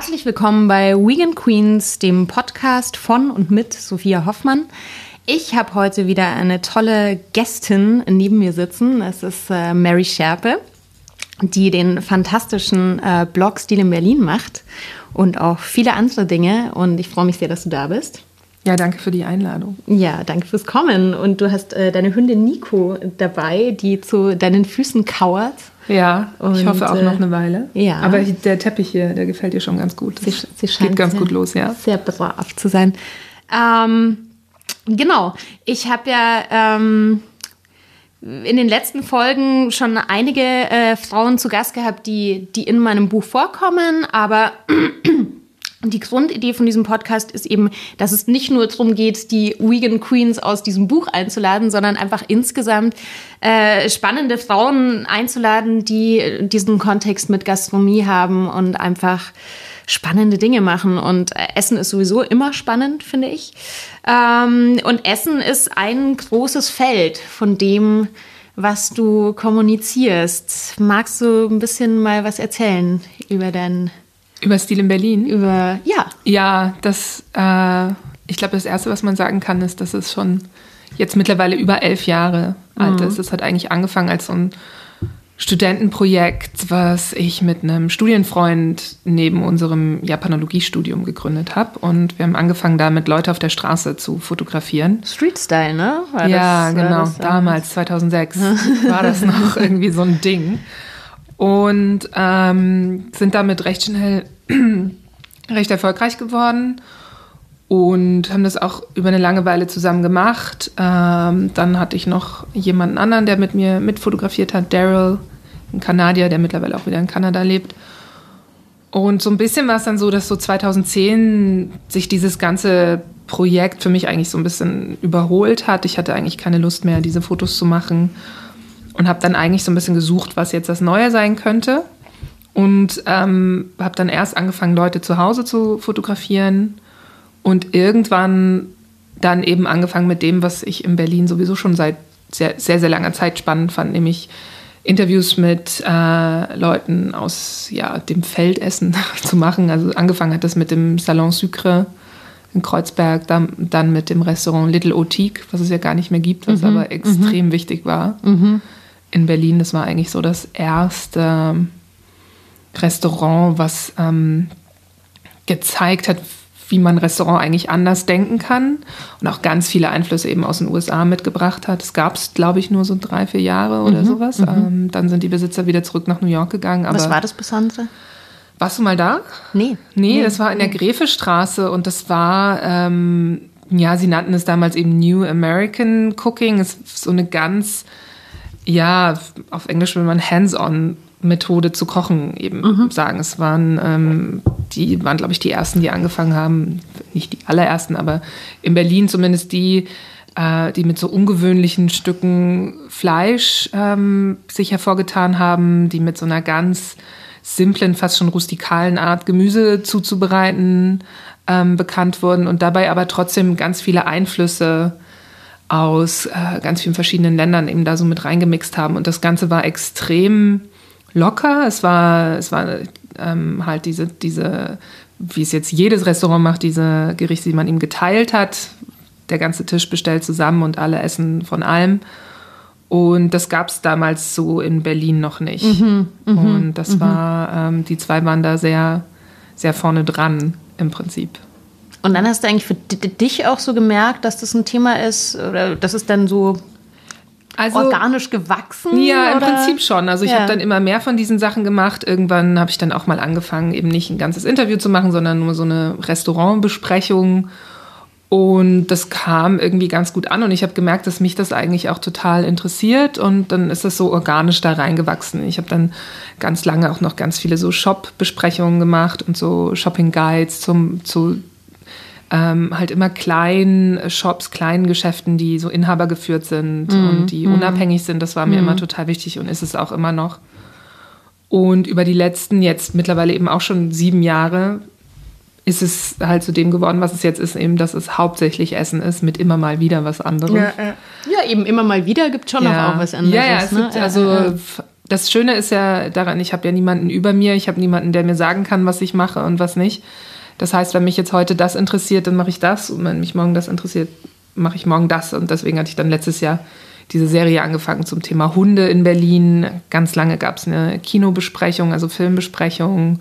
Herzlich willkommen bei Vegan Queens, dem Podcast von und mit Sophia Hoffmann. Ich habe heute wieder eine tolle Gästin neben mir sitzen. Es ist äh, Mary Scherpe, die den fantastischen äh, Blog Stil in Berlin macht und auch viele andere Dinge. Und ich freue mich sehr, dass du da bist. Ja, danke für die Einladung. Ja, danke fürs Kommen. Und du hast äh, deine Hündin Nico dabei, die zu deinen Füßen kauert. Ja, und, ich hoffe auch noch eine Weile. Ja. Aber der Teppich hier, der gefällt dir schon ganz gut. Sie, sie scheint geht ganz gut los, ja. Sehr brav zu sein. Ähm, genau. Ich habe ja ähm, in den letzten Folgen schon einige äh, Frauen zu Gast gehabt, die, die in meinem Buch vorkommen, aber und die Grundidee von diesem Podcast ist eben, dass es nicht nur darum geht, die Vegan Queens aus diesem Buch einzuladen, sondern einfach insgesamt äh, spannende Frauen einzuladen, die diesen Kontext mit Gastronomie haben und einfach spannende Dinge machen. Und äh, Essen ist sowieso immer spannend, finde ich. Ähm, und Essen ist ein großes Feld von dem, was du kommunizierst. Magst du ein bisschen mal was erzählen über dein über Stil in Berlin? Über, ja. Ja, das, äh, ich glaube, das Erste, was man sagen kann, ist, dass es schon jetzt mittlerweile über elf Jahre alt mhm. ist. Es hat eigentlich angefangen als so ein Studentenprojekt, was ich mit einem Studienfreund neben unserem Japanologiestudium gegründet habe. Und wir haben angefangen, damit Leute auf der Straße zu fotografieren. Street Style, ne? War ja, das, genau. Das, Damals, 2006, war das noch irgendwie so ein Ding und ähm, sind damit recht schnell recht erfolgreich geworden und haben das auch über eine lange Weile zusammen gemacht. Ähm, dann hatte ich noch jemanden anderen, der mit mir mitfotografiert hat, Daryl, ein Kanadier, der mittlerweile auch wieder in Kanada lebt. Und so ein bisschen war es dann so, dass so 2010 sich dieses ganze Projekt für mich eigentlich so ein bisschen überholt hat. Ich hatte eigentlich keine Lust mehr, diese Fotos zu machen und habe dann eigentlich so ein bisschen gesucht, was jetzt das Neue sein könnte. Und ähm, habe dann erst angefangen, Leute zu Hause zu fotografieren und irgendwann dann eben angefangen mit dem, was ich in Berlin sowieso schon seit sehr, sehr, sehr langer Zeit spannend fand, nämlich Interviews mit äh, Leuten aus ja, dem Feldessen zu machen. Also angefangen hat das mit dem Salon Sucre in Kreuzberg, dann, dann mit dem Restaurant Little Otique, was es ja gar nicht mehr gibt, was mhm. aber extrem mhm. wichtig war. Mhm in Berlin. Das war eigentlich so das erste Restaurant, was ähm, gezeigt hat, wie man Restaurant eigentlich anders denken kann und auch ganz viele Einflüsse eben aus den USA mitgebracht hat. Es gab es, glaube ich, nur so drei, vier Jahre oder mhm, sowas. Mhm. Ähm, dann sind die Besitzer wieder zurück nach New York gegangen. Was war das Besondere? Warst du mal da? Nee. Nee, nee das war in der Gräfestraße und das war, ähm, ja, sie nannten es damals eben New American Cooking. Es ist so eine ganz ja, auf Englisch will man hands-on Methode zu kochen eben mhm. sagen. Es waren, ähm, die waren, glaube ich, die ersten, die angefangen haben, nicht die allerersten, aber in Berlin zumindest die, äh, die mit so ungewöhnlichen Stücken Fleisch ähm, sich hervorgetan haben, die mit so einer ganz simplen, fast schon rustikalen Art Gemüse zuzubereiten ähm, bekannt wurden und dabei aber trotzdem ganz viele Einflüsse aus äh, ganz vielen verschiedenen Ländern eben da so mit reingemixt haben. Und das Ganze war extrem locker. Es war, es war ähm, halt diese, diese, wie es jetzt jedes Restaurant macht, diese Gerichte, die man ihm geteilt hat. Der ganze Tisch bestellt zusammen und alle essen von allem. Und das gab es damals so in Berlin noch nicht. Mhm, mh, und das mh. war, ähm, die zwei waren da sehr, sehr vorne dran im Prinzip. Und dann hast du eigentlich für dich auch so gemerkt, dass das ein Thema ist, oder das ist dann so also, organisch gewachsen? Ja, im oder? Prinzip schon. Also ich ja. habe dann immer mehr von diesen Sachen gemacht. Irgendwann habe ich dann auch mal angefangen, eben nicht ein ganzes Interview zu machen, sondern nur so eine Restaurantbesprechung. Und das kam irgendwie ganz gut an und ich habe gemerkt, dass mich das eigentlich auch total interessiert und dann ist das so organisch da reingewachsen. Ich habe dann ganz lange auch noch ganz viele so Shop-Besprechungen gemacht und so Shopping-Guides zum, zu ähm, halt immer kleinen Shops, kleinen Geschäften, die so Inhaber geführt sind mm, und die mm. unabhängig sind. Das war mir mm. immer total wichtig und ist es auch immer noch. Und über die letzten, jetzt mittlerweile eben auch schon sieben Jahre, ist es halt zu dem geworden, was es jetzt ist, eben, dass es hauptsächlich Essen ist, mit immer mal wieder was anderes. Ja, ja. ja eben immer mal wieder gibt schon ja. auch was anderes. Ja, ja, es ne? gibt also das Schöne ist ja daran, ich habe ja niemanden über mir, ich habe niemanden, der mir sagen kann, was ich mache und was nicht. Das heißt, wenn mich jetzt heute das interessiert, dann mache ich das und wenn mich morgen das interessiert, mache ich morgen das. Und deswegen hatte ich dann letztes Jahr diese Serie angefangen zum Thema Hunde in Berlin. Ganz lange gab es eine Kinobesprechung, also Filmbesprechung.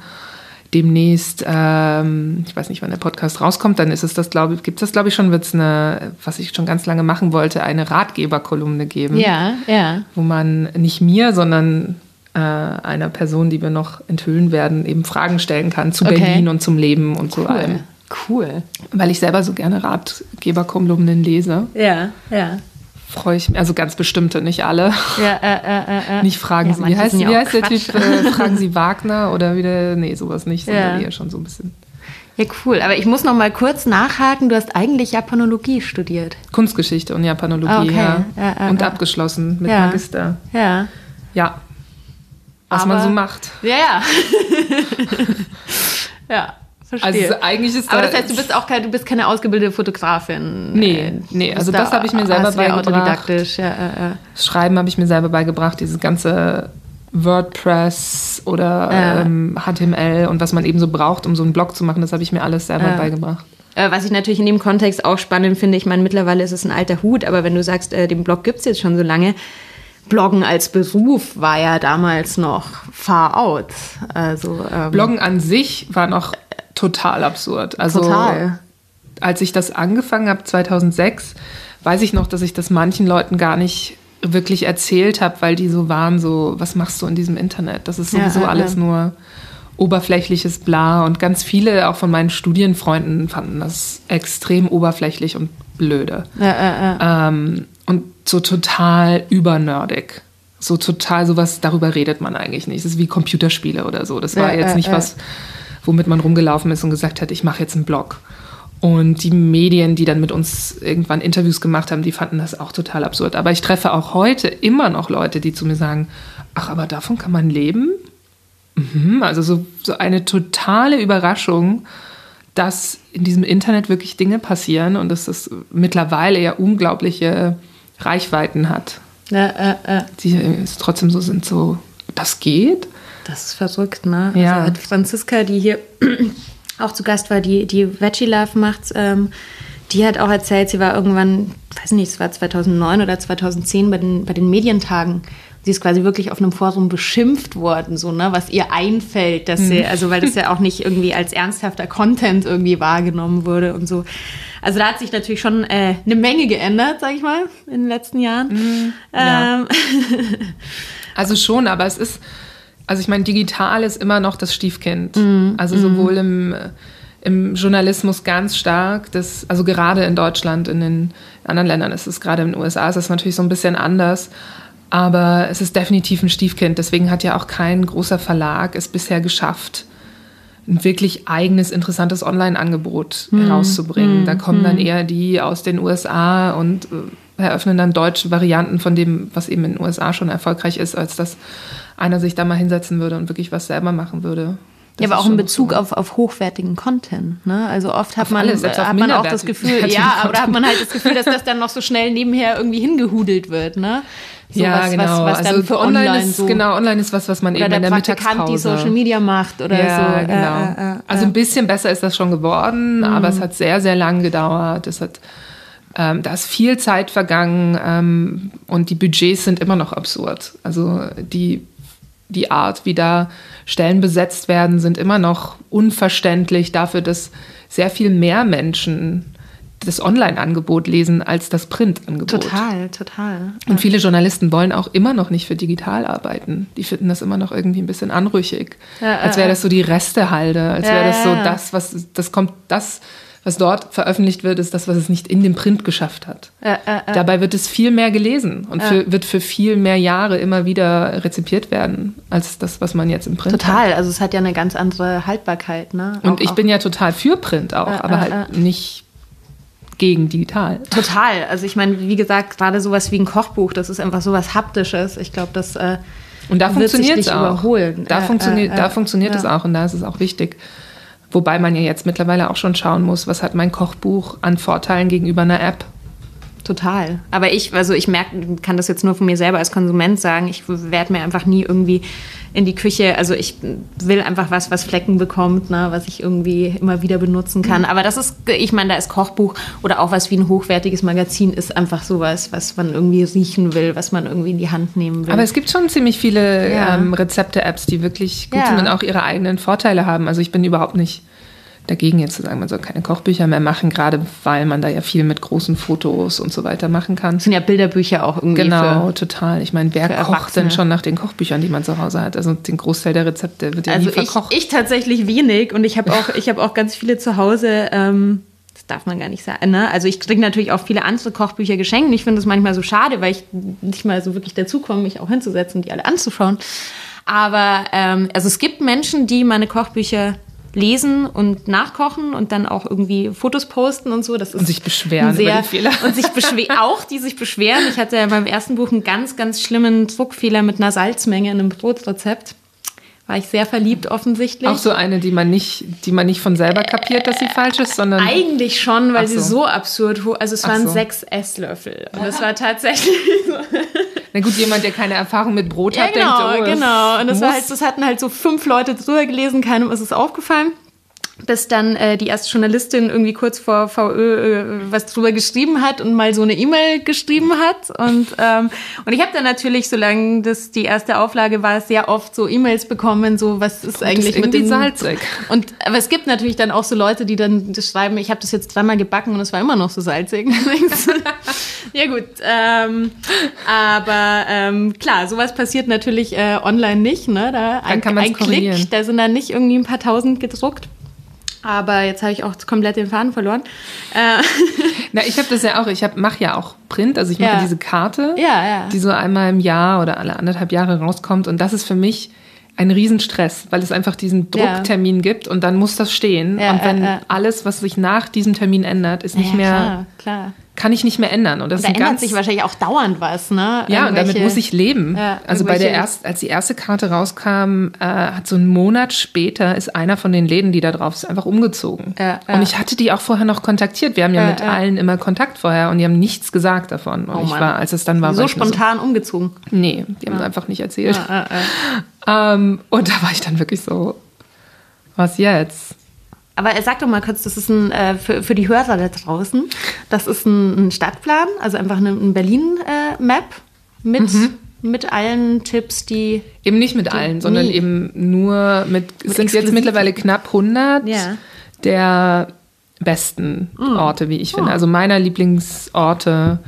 Demnächst, ähm, ich weiß nicht, wann der Podcast rauskommt, dann ist es das, glaube ich, gibt es das, glaube ich, schon, wird es eine, was ich schon ganz lange machen wollte, eine Ratgeberkolumne geben. Ja, ja. Wo man nicht mir, sondern äh, einer Person, die wir noch enthüllen werden, eben Fragen stellen kann zu Okay. Berlin und zum Leben und Cool. zu allem. Cool. Weil ich selber so gerne Ratgeberkolumnen lese, Ja, ja. freue ich mich, also ganz bestimmte, nicht alle. Ja, äh, äh, äh, äh. Nicht fragen Ja, Sie, wie heißt, wie heißt der. Typ? Äh, fragen Sie Wagner oder wieder, nee, sowas nicht, sondern Ja. eher schon so ein bisschen. Ja, cool. Aber ich muss noch mal kurz nachhaken. Du hast eigentlich Japanologie studiert. Kunstgeschichte und Japanologie, Ah, Okay. ja. Ja, und abgeschlossen mit Ja. Magister. Ja. Ja. Was man Aber- so macht. Ja, ja. ja, verstehe. Also eigentlich ist Aber da- das heißt, du bist auch kein, du bist keine ausgebildete Fotografin. Nee, Äh, nee, also bist das habe ich mir selber ja beigebracht. autodidaktisch, ja, äh, äh. Schreiben habe ich mir selber beigebracht, dieses ganze WordPress oder Ja. ähm, HTML und was man eben so braucht, um so einen Blog zu machen, das habe ich mir alles selber Ja. beigebracht. Äh, Was ich natürlich in dem Kontext auch spannend finde, ich meine, mittlerweile ist es ein alter Hut, aber wenn du sagst, äh, den Blog gibt es jetzt schon so lange, Bloggen als Beruf war ja damals noch far out. Also, ähm, Bloggen an sich war noch total absurd. Also Total. als ich das angefangen habe 2006, weiß ich noch, dass ich das manchen Leuten gar nicht wirklich erzählt habe, weil die so waren, so was machst du in diesem Internet? Das ist sowieso ja, alles ja. nur oberflächliches Bla und ganz viele auch von meinen Studienfreunden fanden das extrem oberflächlich und blöde. äh, äh, äh. Ähm, so total übernerdig. So total sowas, darüber redet man eigentlich nicht. Das ist wie Computerspiele oder so. Das war Ja, jetzt äh, nicht äh. was, womit man rumgelaufen ist und gesagt hat, ich mache jetzt einen Blog. Und die Medien, die dann mit uns irgendwann Interviews gemacht haben, die fanden das auch total absurd. Aber ich treffe auch heute immer noch Leute, die zu mir sagen, ach, aber davon kann man leben? Mhm, also so, so eine totale Überraschung, dass in diesem Internet wirklich Dinge passieren und dass das mittlerweile ja unglaubliche Reichweiten hat, Äh, äh, äh. die trotzdem so sind, so, das geht? Das ist verrückt, ne? Ja. Also Franziska, die hier auch zu Gast war, die, die Veggie Love macht, ähm, die hat auch erzählt, sie war irgendwann, weiß nicht, es war 2009 oder 2010 bei den, bei den Medientagen. Sie ist quasi wirklich auf einem Forum beschimpft worden, so, ne, was ihr einfällt, dass sie, also weil das ja auch nicht irgendwie als ernsthafter Content irgendwie wahrgenommen wurde und so. Also da hat sich natürlich schon äh, eine Menge geändert, sag ich mal, in den letzten Jahren. ja. Ähm, Also schon, aber es ist, also ich meine, digital ist immer noch das Stiefkind. Mhm. Also sowohl im, im Journalismus ganz stark, das, also gerade in Deutschland, in den anderen Ländern ist es, gerade in den USA ist es natürlich so ein bisschen anders. Aber es ist definitiv ein Stiefkind. Deswegen hat ja auch kein großer Verlag es bisher geschafft, ein wirklich eigenes, interessantes Online-Angebot Mhm. herauszubringen. Da kommen dann eher die aus den USA und äh, eröffnen dann deutsche Varianten von dem, was eben in den USA schon erfolgreich ist, als dass einer sich da mal hinsetzen würde und wirklich was selber machen würde. Das Ja, aber auch in Bezug so. auf, auf hochwertigen Content. Ne? Also oft hat Auf man, alles, auf hat man auch das Gefühl, ja, aber da hat man halt das Gefühl, dass das dann noch so schnell nebenher irgendwie hingehudelt wird. Ne? So ja, was, genau. was, was also für online, online ist, so. genau, online ist was, was man Oder eben der in der Praktikant, die Mittagspause. Social Media macht oder ja, so. genau. Äh, äh, äh, also ein bisschen besser ist das schon geworden, aber es hat sehr, sehr lang gedauert. Es hat, ähm, da ist viel Zeit vergangen ähm, und die Budgets sind immer noch absurd. Also die, die Art, wie da Stellen besetzt werden, sind immer noch unverständlich dafür, dass sehr viel mehr Menschen das Online-Angebot lesen als das Print-Angebot. total, total. Und viele Journalisten wollen auch immer noch nicht für digital arbeiten. Die finden das immer noch irgendwie ein bisschen anrüchig. Ja, als ja, wäre das so die Restehalde, als wäre das so das, was das kommt, das, was dort veröffentlicht wird, ist das, was es nicht in dem Print geschafft hat. Äh, äh, äh. Dabei wird es viel mehr gelesen und für, wird für viel mehr Jahre immer wieder rezipiert werden, als das, was man jetzt im Print hat. Total, also es hat ja eine ganz andere Haltbarkeit. Ne? Und Auch- ich bin ja total für Print auch, Ja, aber ja, halt nicht gegen digital. Total. Also ich meine, wie gesagt, gerade sowas wie ein Kochbuch, das ist einfach sowas Haptisches. Ich glaube, das äh, Und da funktioniert es nicht auch. überholen. Da, Äh, funktioniert, äh, da funktioniert ja. es auch und da ist es auch wichtig. Wobei man ja jetzt mittlerweile auch schon schauen muss, was hat mein Kochbuch an Vorteilen gegenüber einer App. Total. Aber ich, also ich merke, kann das jetzt nur von mir selber als Konsument sagen, ich werde mir einfach nie irgendwie in die Küche, also ich will einfach was, was Flecken bekommt, ne, was ich irgendwie immer wieder benutzen kann. Aber das ist, ich meine, da ist Kochbuch oder auch was wie ein hochwertiges Magazin ist einfach sowas, was man irgendwie riechen will, was man irgendwie in die Hand nehmen will. Aber es gibt schon ziemlich viele ja. ähm, Rezepte-Apps, die wirklich gut ja. sind und auch ihre eigenen Vorteile haben. Also ich bin überhaupt nicht dagegen jetzt zu sagen, man soll keine Kochbücher mehr machen, gerade weil man da ja viel mit großen Fotos und so weiter machen kann. Das sind ja Bilderbücher auch irgendwie. Genau, für, total. Ich meine, wer kocht denn schon nach den Kochbüchern, die man zu Hause hat? Also den Großteil der Rezepte wird ja also nie verkocht. Ich, ich tatsächlich wenig und ich habe auch, ich hab auch ganz viele zu Hause. Ähm, das darf man gar nicht sagen. Ne? Also ich kriege natürlich auch viele andere Kochbücher geschenkt. Ich finde es manchmal so schade, weil ich nicht mal so wirklich dazu komme, mich auch hinzusetzen und die alle anzuschauen. Aber ähm, also es gibt Menschen, die meine Kochbücher lesen und nachkochen und dann auch irgendwie Fotos posten und so. Das ist und sich beschweren sehr, über die Fehler. Und sich beschweren, auch die sich beschweren. Ich hatte ja beim ersten Buch einen ganz, ganz schlimmen Druckfehler mit einer Salzmenge in einem Brotrezept. War ich sehr verliebt offensichtlich. Auch so eine, die man nicht, die man nicht von selber kapiert, dass sie falsch ist, sondern. Eigentlich schon, weil so. sie so absurd, also es waren so. sechs Esslöffel. Und es war tatsächlich so. Na gut, jemand, der keine Erfahrung mit Brot ja, hat, genau, denkt, oh, genau. Und das war halt, das hatten halt so fünf Leute drüber gelesen, keinem ist es aufgefallen bis dann äh, die erste Journalistin irgendwie kurz vor VÖ äh, was drüber geschrieben hat und mal so eine E-Mail geschrieben hat. Und, ähm, und ich habe dann natürlich, solange das die erste Auflage war, sehr oft so E-Mails bekommen, so was ist eigentlich ist mit dem salzig. Und aber es gibt natürlich dann auch so Leute, die dann schreiben, ich habe das jetzt dreimal gebacken und es war immer noch so salzig. ja gut, ähm, aber ähm, klar, sowas passiert natürlich äh, online nicht. Ne? Da ein, kann ein Klick, da sind dann nicht irgendwie ein paar Tausend gedruckt. Aber jetzt habe ich auch komplett den Faden verloren. Äh. Na, ich habe das ja auch, ich mache ja auch Print, also ich mache ja. diese Karte, ja, ja. die so einmal im Jahr oder alle anderthalb Jahre rauskommt. Und das ist für mich ein Riesenstress, weil es einfach diesen Drucktermin gibt und dann muss das stehen. und wenn alles, was sich nach diesem Termin ändert, ist nicht mehr. Klar, klar kann ich nicht mehr ändern. Und das da ändert sich wahrscheinlich auch dauernd was, ne? Ja, und damit muss ich leben. Ja, also bei der erst, als die erste Karte rauskam, äh, hat so einen Monat später ist einer von den Läden, die da drauf ist, einfach umgezogen. Ja, ja. Und ich hatte die auch vorher noch kontaktiert. Wir haben ja, mit allen immer Kontakt vorher und die haben nichts gesagt davon. Und oh ich war, als es dann war, so spontan so, umgezogen. Nee, die haben es einfach nicht erzählt. Ähm, und da war ich dann wirklich so, was jetzt? Aber sag doch mal kurz, das ist ein, äh, für, für die Hörer da draußen, das ist ein, ein Stadtplan, also einfach eine, ein Berlin-Map äh, mit, mhm. mit allen Tipps, die... Eben nicht mit allen, sondern nie. eben nur mit, es sind jetzt mittlerweile knapp 100 ja. der besten mhm. Orte, wie ich finde. Oh. Also meiner Lieblingsorte.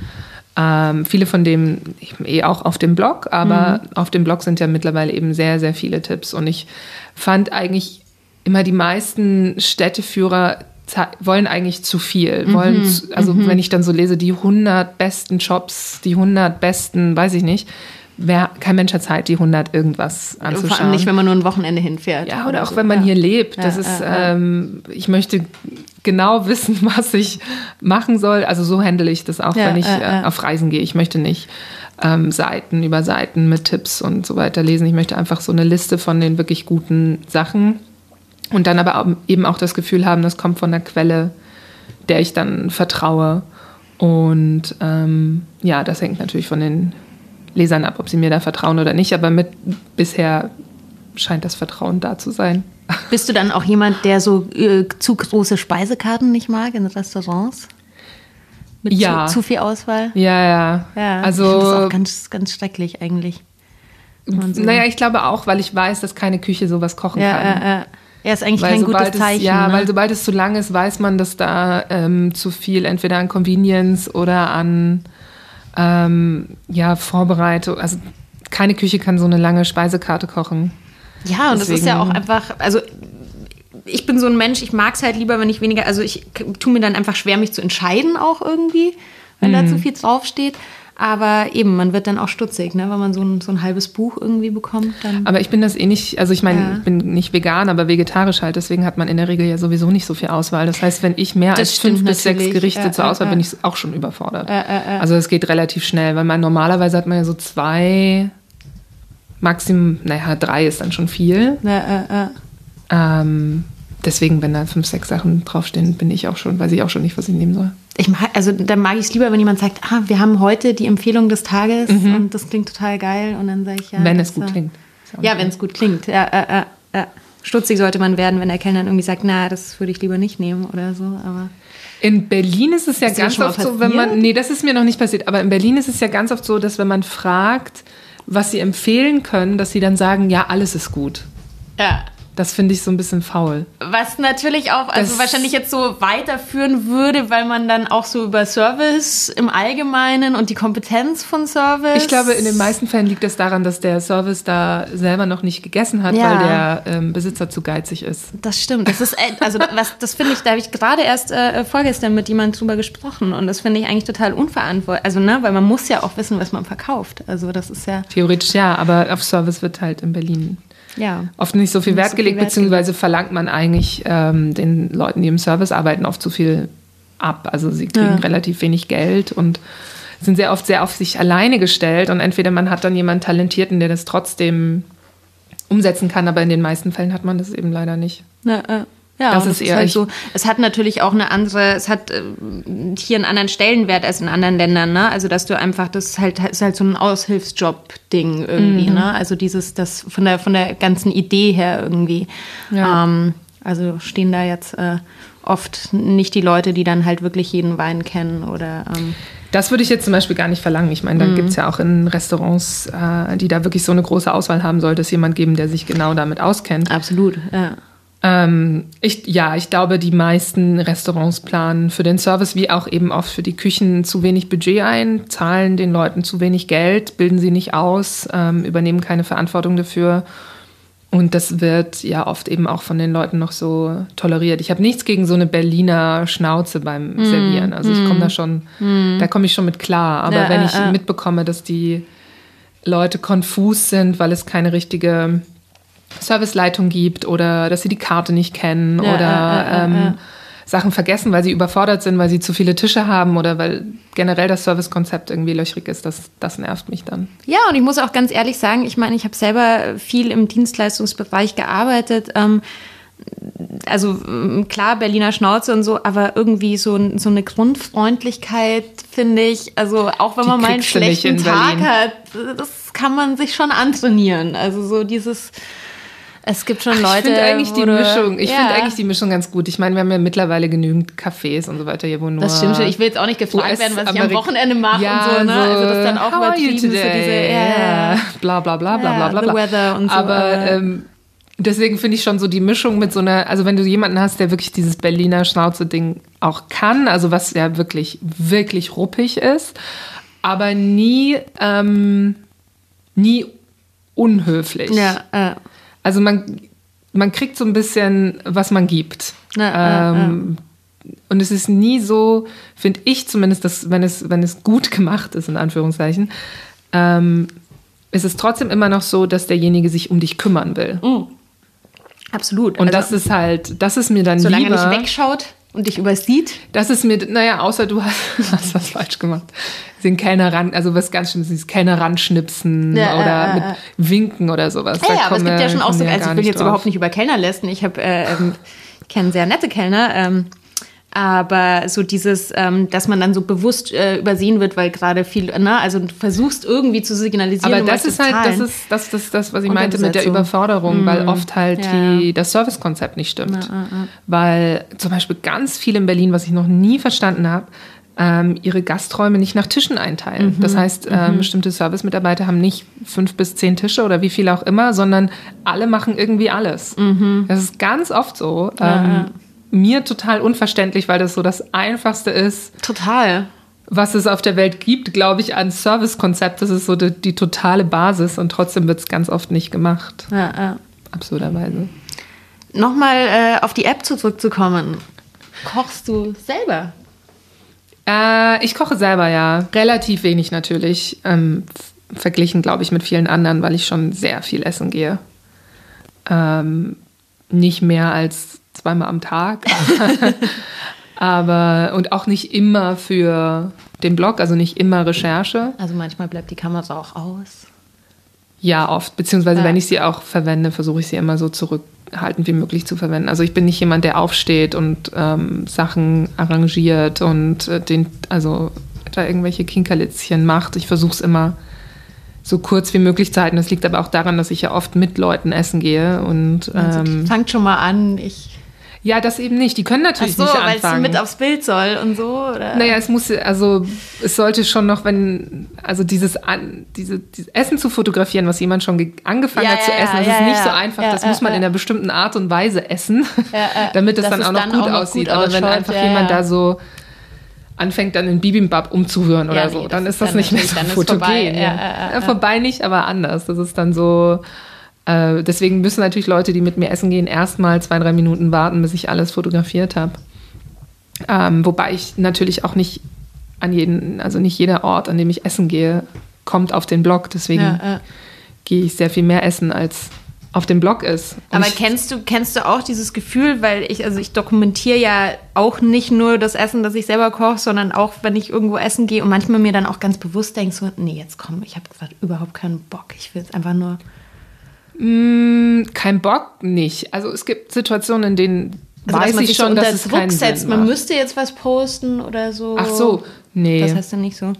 Ähm, viele von dem eh auch auf dem Blog, aber mhm. auf dem Blog sind ja mittlerweile eben sehr, sehr viele Tipps. Und ich fand eigentlich immer die meisten Städteführer wollen eigentlich zu viel. Mhm. Wollen, zu, also mhm. wenn ich dann so lese, die 100 besten Jobs, die 100 besten, weiß ich nicht, wer, kein Mensch hat Zeit, die 100 irgendwas anzuschauen. Vor allem nicht, wenn man nur ein Wochenende hinfährt. Ja, oder, oder auch so. wenn man ja. hier lebt. Das ja, ist, ja, ähm, ich möchte genau wissen, was ich machen soll. Also so handle ich das auch, wenn ich äh, auf Reisen gehe. Ich möchte nicht ähm, Seiten über Seiten mit Tipps und so weiter lesen. Ich möchte einfach so eine Liste von den wirklich guten Sachen und dann aber eben auch das Gefühl haben, das kommt von der Quelle, der ich dann vertraue. Und ähm, ja, das hängt natürlich von den Lesern ab, ob sie mir da vertrauen oder nicht. Aber mit bisher scheint das Vertrauen da zu sein. Bist du dann auch jemand, der so äh, zu große Speisekarten nicht mag in Restaurants? Mit ja. zu, zu, viel Auswahl? Ja, ja. ja also, ich das auch ganz, ganz schrecklich eigentlich. So. Naja, ich glaube auch, weil ich weiß, dass keine Küche sowas kochen ja, kann. Ja, ja. Ja, ist eigentlich weil kein gutes Zeichen. Es, ja, ne? weil sobald es zu lang ist, weiß man, dass da ähm, zu viel entweder an Convenience oder an ähm, ja, Vorbereitung, also keine Küche kann so eine lange Speisekarte kochen. Ja, und Deswegen, das ist ja auch einfach, also ich bin so ein Mensch, ich mag es halt lieber, wenn ich weniger, also ich tue mir dann einfach schwer, mich zu entscheiden auch irgendwie, wenn mm. da zu viel draufsteht. Aber eben, man wird dann auch stutzig, ne? wenn man so ein, so ein halbes Buch irgendwie bekommt. Dann aber ich bin das eh nicht, also ich meine, ja. ich bin nicht vegan, aber vegetarisch halt. Deswegen hat man in der Regel ja sowieso nicht so viel Auswahl. Das heißt, wenn ich mehr das als fünf bis sechs Gerichte ja, zur Auswahl ja, bin, ich auch schon überfordert. Also es geht relativ schnell, weil man normalerweise hat man ja so zwei, Maximum, naja, drei ist dann schon viel. Ähm, deswegen, wenn da fünf, sechs Sachen draufstehen, bin ich auch schon, weiß ich auch schon nicht, was ich nehmen soll. Ich mag, also dann mag ich es lieber, wenn jemand sagt, ah, wir haben heute die Empfehlung des Tages mhm. und das klingt total geil und dann sage ich ja. Wenn es gut klingt. Ja, wenn es gut klingt. Ja, äh, äh, ja. Stutzig sollte man werden, wenn der Kellner irgendwie sagt, na, das würde ich lieber nicht nehmen oder so, aber. In Berlin ist es ja ist ganz oft so, wenn man, nee, das ist mir noch nicht passiert, aber in Berlin ist es ja ganz oft so, dass wenn man fragt, was sie empfehlen können, dass sie dann sagen, ja, alles ist gut. Ja. Das finde ich so ein bisschen faul. Was natürlich auch, also das wahrscheinlich jetzt so weiterführen würde, weil man dann auch so über Service im Allgemeinen und die Kompetenz von Service. Ich glaube, in den meisten Fällen liegt es das daran, dass der Service da selber noch nicht gegessen hat, ja. weil der ähm, Besitzer zu geizig ist. Das stimmt. Das ist, äh, also was, das finde ich, da habe ich gerade erst äh, vorgestern mit jemandem drüber gesprochen und das finde ich eigentlich total unverantwortlich. Also, ne, weil man muss ja auch wissen, was man verkauft. Also, das ist ja. Theoretisch ja, aber auf Service wird halt in Berlin ja. oft nicht so viel Wert so gelegt, viel Wert beziehungsweise verlangt man eigentlich ähm, den Leuten, die im Service arbeiten, oft zu viel ab. Also sie kriegen ja. relativ wenig Geld und sind sehr oft sehr auf sich alleine gestellt und entweder man hat dann jemanden Talentierten, der das trotzdem umsetzen kann, aber in den meisten Fällen hat man das eben leider nicht. Ja, äh. Ja, das, ist eher halt so. Es hat natürlich auch eine andere, es hat äh, hier einen anderen Stellenwert als in anderen Ländern, ne? Also dass du einfach, das ist halt, ist halt so ein Aushilfsjob-Ding irgendwie, mhm. ne? Also dieses, das von der von der ganzen Idee her irgendwie. Ja. Ähm, also stehen da jetzt äh, oft nicht die Leute, die dann halt wirklich jeden Wein kennen oder. Ähm das würde ich jetzt zum Beispiel gar nicht verlangen. Ich meine, da mhm. gibt es ja auch in Restaurants, äh, die da wirklich so eine große Auswahl haben, sollte es jemand geben, der sich genau damit auskennt. Absolut, ja. Ähm, ich, ja, ich glaube, die meisten Restaurants planen für den Service wie auch eben oft für die Küchen zu wenig Budget ein, zahlen den Leuten zu wenig Geld, bilden sie nicht aus, ähm, übernehmen keine Verantwortung dafür. Und das wird ja oft eben auch von den Leuten noch so toleriert. Ich habe nichts gegen so eine Berliner Schnauze beim mm, Servieren. Also ich komme da mm. schon, mm. da komme ich schon mit klar. Aber ja, wenn ich äh, mitbekomme, dass die Leute konfus sind, weil es keine richtige Serviceleitung gibt oder dass sie die Karte nicht kennen ja, oder äh, äh, ähm, Sachen vergessen, weil sie überfordert sind, weil sie zu viele Tische haben oder weil generell das Servicekonzept irgendwie löchrig ist. Das, das nervt mich dann. Ja, und ich muss auch ganz ehrlich sagen, ich meine, ich habe selber viel im Dienstleistungsbereich gearbeitet. Ähm, also klar, Berliner Schnauze und so, aber irgendwie so, so eine Grundfreundlichkeit, finde ich, also auch wenn Die man mal einen schlechten Tag hat, das kann man sich schon antrainieren. Also so dieses es gibt schon Leute. Ich finde eigentlich die Mischung. Ich ja. finde eigentlich die Mischung ganz gut. Ich meine, wir haben ja mittlerweile genügend Cafés und so weiter hier, wo nur. Das stimmt schon. Ich will jetzt auch nicht gefragt werden, was ich am Wochenende mache ja, und so, ne? also das dann auch übertrieben so diese, ja, bla bla bla bla bla bla. The weather und so. Aber ähm, deswegen finde ich schon so die Mischung mit so einer, also wenn du jemanden hast, der wirklich dieses Berliner Schnauze-Ding auch kann, also was ja wirklich, wirklich ruppig ist, aber nie, ähm, nie unhöflich. Ja, äh. Also man, man kriegt so ein bisschen, was man gibt. Ja, ähm, ja. Und es ist nie so, finde ich zumindest, dass wenn es, wenn es gut gemacht ist, in Anführungszeichen, ähm, ist es trotzdem immer noch so, dass derjenige sich um dich kümmern will. Mhm. Absolut. Und also, das ist halt, das ist mir dann solange lieber. Solange er nicht wegschaut und dich übersieht. Das ist mir, naja, außer du hast, hast was falsch gemacht. Den Kellner ran, also was ganz Schlimmes, dieses Kellner ranschnipsen ja, oder äh, mit Winken oder sowas. Ja, ja aber es gibt ja schon Ausdrücke, also ich will jetzt drauf. überhaupt nicht über Kellner lästen. Ich habe, äh, ähm, kenne sehr nette Kellner, ähm, aber so dieses, ähm, dass man dann so bewusst äh, übersehen wird, weil gerade viel, ne, also du versuchst irgendwie zu signalisieren. Aber das ist halt, das ist das, das, das, was ich meinte mit der Überforderung, mhm. weil oft halt ja. die, das Servicekonzept nicht stimmt. Ja, ja, weil zum Beispiel ganz viel in Berlin, was ich noch nie verstanden habe, ähm, ihre Gasträume nicht nach Tischen einteilen. Mhm. Das heißt, ähm, mhm. bestimmte Service-Mitarbeiter haben nicht fünf bis zehn Tische oder wie viel auch immer, sondern alle machen irgendwie alles. Mhm. Das ist ganz oft so. Ähm, mir total unverständlich, weil das so das Einfachste ist. Total. Was es auf der Welt gibt, glaube ich, an Servicekonzept. Das ist so die, die totale Basis und trotzdem wird es ganz oft nicht gemacht. Ja, ja. Absurderweise. Nochmal äh, auf die App zurückzukommen. Kochst du selber? Äh, ich koche selber, ja. Relativ wenig natürlich. Ähm, verglichen, glaube ich, mit vielen anderen, weil ich schon sehr viel essen gehe. Ähm, nicht mehr als zweimal am Tag. Aber, und auch nicht immer für den Blog, also nicht immer Recherche. Also manchmal bleibt die Kamera auch aus. Ja, oft. Beziehungsweise, ja. wenn ich sie auch verwende, versuche ich sie immer so zurück zurückhaltend wie möglich zu verwenden. Also ich bin nicht jemand, der aufsteht und ähm, Sachen arrangiert und äh, den, also da irgendwelche Kinkerlitzchen macht. Ich versuche es immer so kurz wie möglich zu halten. Das liegt aber auch daran, dass ich ja oft mit Leuten essen gehe und Also, ähm, fangt schon mal an. Ich, ja, das eben nicht. Die können ach natürlich so, nicht weil es anfangen. mit aufs Bild soll und so. Oder? Naja, es muss, also es sollte schon noch, wenn, also dieses, an, diese, dieses Essen zu fotografieren, was jemand schon ge- angefangen Ja, hat zu ja, essen, das ja, ist nicht so einfach. Das muss man in einer bestimmten Art und Weise essen, damit es dann auch noch dann gut auch noch aussieht. gut Aber wenn einfach jemand da so anfängt, dann in Bibimbap umzurühren oder nee, so, dann ist das dann nicht mehr so dann vorbei. fotogen. Ja. vorbei nicht, aber anders. Das ist dann so. Äh, deswegen müssen natürlich Leute, die mit mir essen gehen, erstmal zwei, drei Minuten warten, bis ich alles fotografiert habe. Ähm, wobei ich natürlich auch nicht an jeden, also nicht jeder Ort, an dem ich essen gehe, kommt auf den Blog. Deswegen Ja, ja. gehe ich sehr viel mehr essen, als auf dem Blog ist. Und Aber kennst du, kennst du auch dieses Gefühl, weil ich, also ich dokumentiere ja auch nicht nur das Essen, das ich selber koche, sondern auch, wenn ich irgendwo essen gehe und manchmal mir dann auch ganz bewusst denke, so, nee, jetzt komm, ich habe gerade überhaupt keinen Bock. Ich will jetzt einfach nur. Mh, kein Bock nicht. Also es gibt Situationen, in denen Also, weiß man ich schon, so dass es Druck keinen setzt. Sinn Man macht. müsste jetzt was posten oder so. Ach so, nee. Das heißt ja nicht so.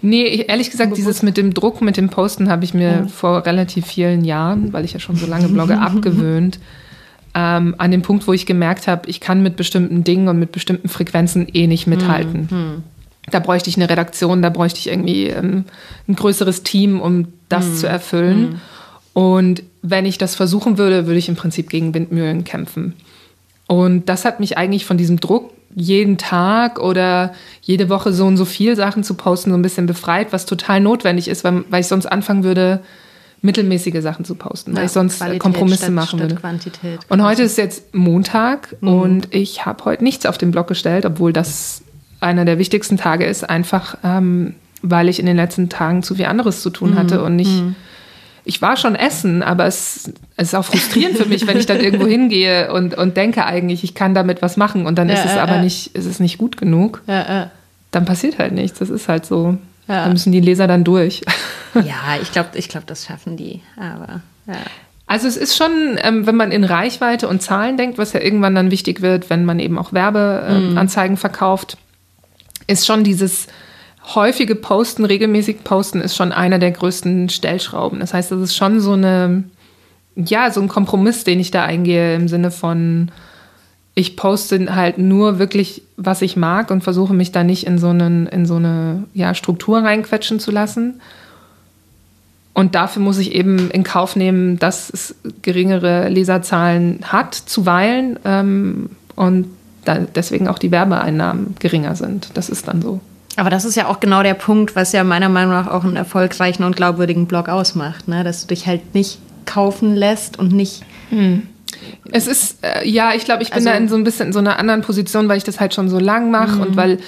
Nee, ich, ehrlich gesagt, dieses mit dem Druck, mit dem Posten habe ich mir vor relativ vielen Jahren, weil ich ja schon so lange blogge, abgewöhnt. Ähm, an dem Punkt, wo ich gemerkt habe, ich kann mit bestimmten Dingen und mit bestimmten Frequenzen eh nicht mithalten. Da bräuchte ich eine Redaktion, da bräuchte ich irgendwie ähm, ein größeres Team, um das zu erfüllen. Und wenn ich das versuchen würde, würde ich im Prinzip gegen Windmühlen kämpfen. Und das hat mich eigentlich von diesem Druck, jeden Tag oder jede Woche so und so viel Sachen zu posten, so ein bisschen befreit, was total notwendig ist, weil, weil ich sonst anfangen würde, mittelmäßige Sachen zu posten, weil Ja, ich sonst Qualität Kompromisse statt- machen statt würde. Quantität. Und heute ist jetzt Montag und ich habe heute nichts auf den Blog gestellt, obwohl das einer der wichtigsten Tage ist, einfach ähm, weil ich in den letzten Tagen zu viel anderes zu tun hatte und nicht. Ich war schon essen, aber es, es ist auch frustrierend für mich, wenn ich dann irgendwo hingehe und, und denke eigentlich, ich kann damit was machen und dann Ja, ist es ja, aber ja. nicht, ist es nicht gut genug. Dann passiert halt nichts. Das ist halt so. Da müssen die Leser dann durch. ja, ich glaube, ich glaub, das schaffen die. Aber ja. Also es ist schon, ähm, wenn man in Reichweite und Zahlen denkt, was ja irgendwann dann wichtig wird, wenn man eben auch Werbeanzeigen Anzeigen verkauft, ist schon dieses häufige Posten, regelmäßig Posten, ist schon einer der größten Stellschrauben. Das heißt, das ist schon so eine, ja, so ein Kompromiss, den ich da eingehe im Sinne von, ich poste halt nur wirklich, was ich mag und versuche mich da nicht in so, einen, in so eine ja, Struktur reinquetschen zu lassen. Und dafür muss ich eben in Kauf nehmen, dass es geringere Leserzahlen hat, zuweilen. Ähm, und deswegen auch die Werbeeinnahmen geringer sind. Das ist dann so. Aber das ist ja auch genau der Punkt, was ja meiner Meinung nach auch einen erfolgreichen und glaubwürdigen Blog ausmacht, ne? dass du dich halt nicht kaufen lässt und nicht. Es ist, äh, ja, ich glaube, ich bin Also- da in so ein bisschen in so einer anderen Position, weil ich das halt schon so lang mache und weil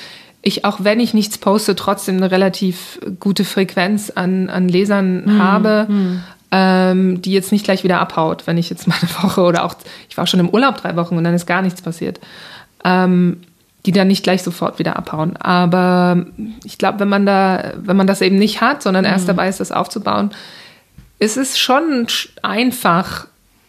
ich, auch wenn ich nichts poste, trotzdem eine relativ gute Frequenz an, an Lesern habe, ähm, die jetzt nicht gleich wieder abhaut, wenn ich jetzt mal eine Woche oder auch, ich war schon im Urlaub drei Wochen und dann ist gar nichts passiert. Ähm, die dann nicht gleich sofort wieder abhauen. Aber ich glaube, wenn man da, wenn man das eben nicht hat, sondern erst dabei ist, das aufzubauen, ist es schon sch- einfach,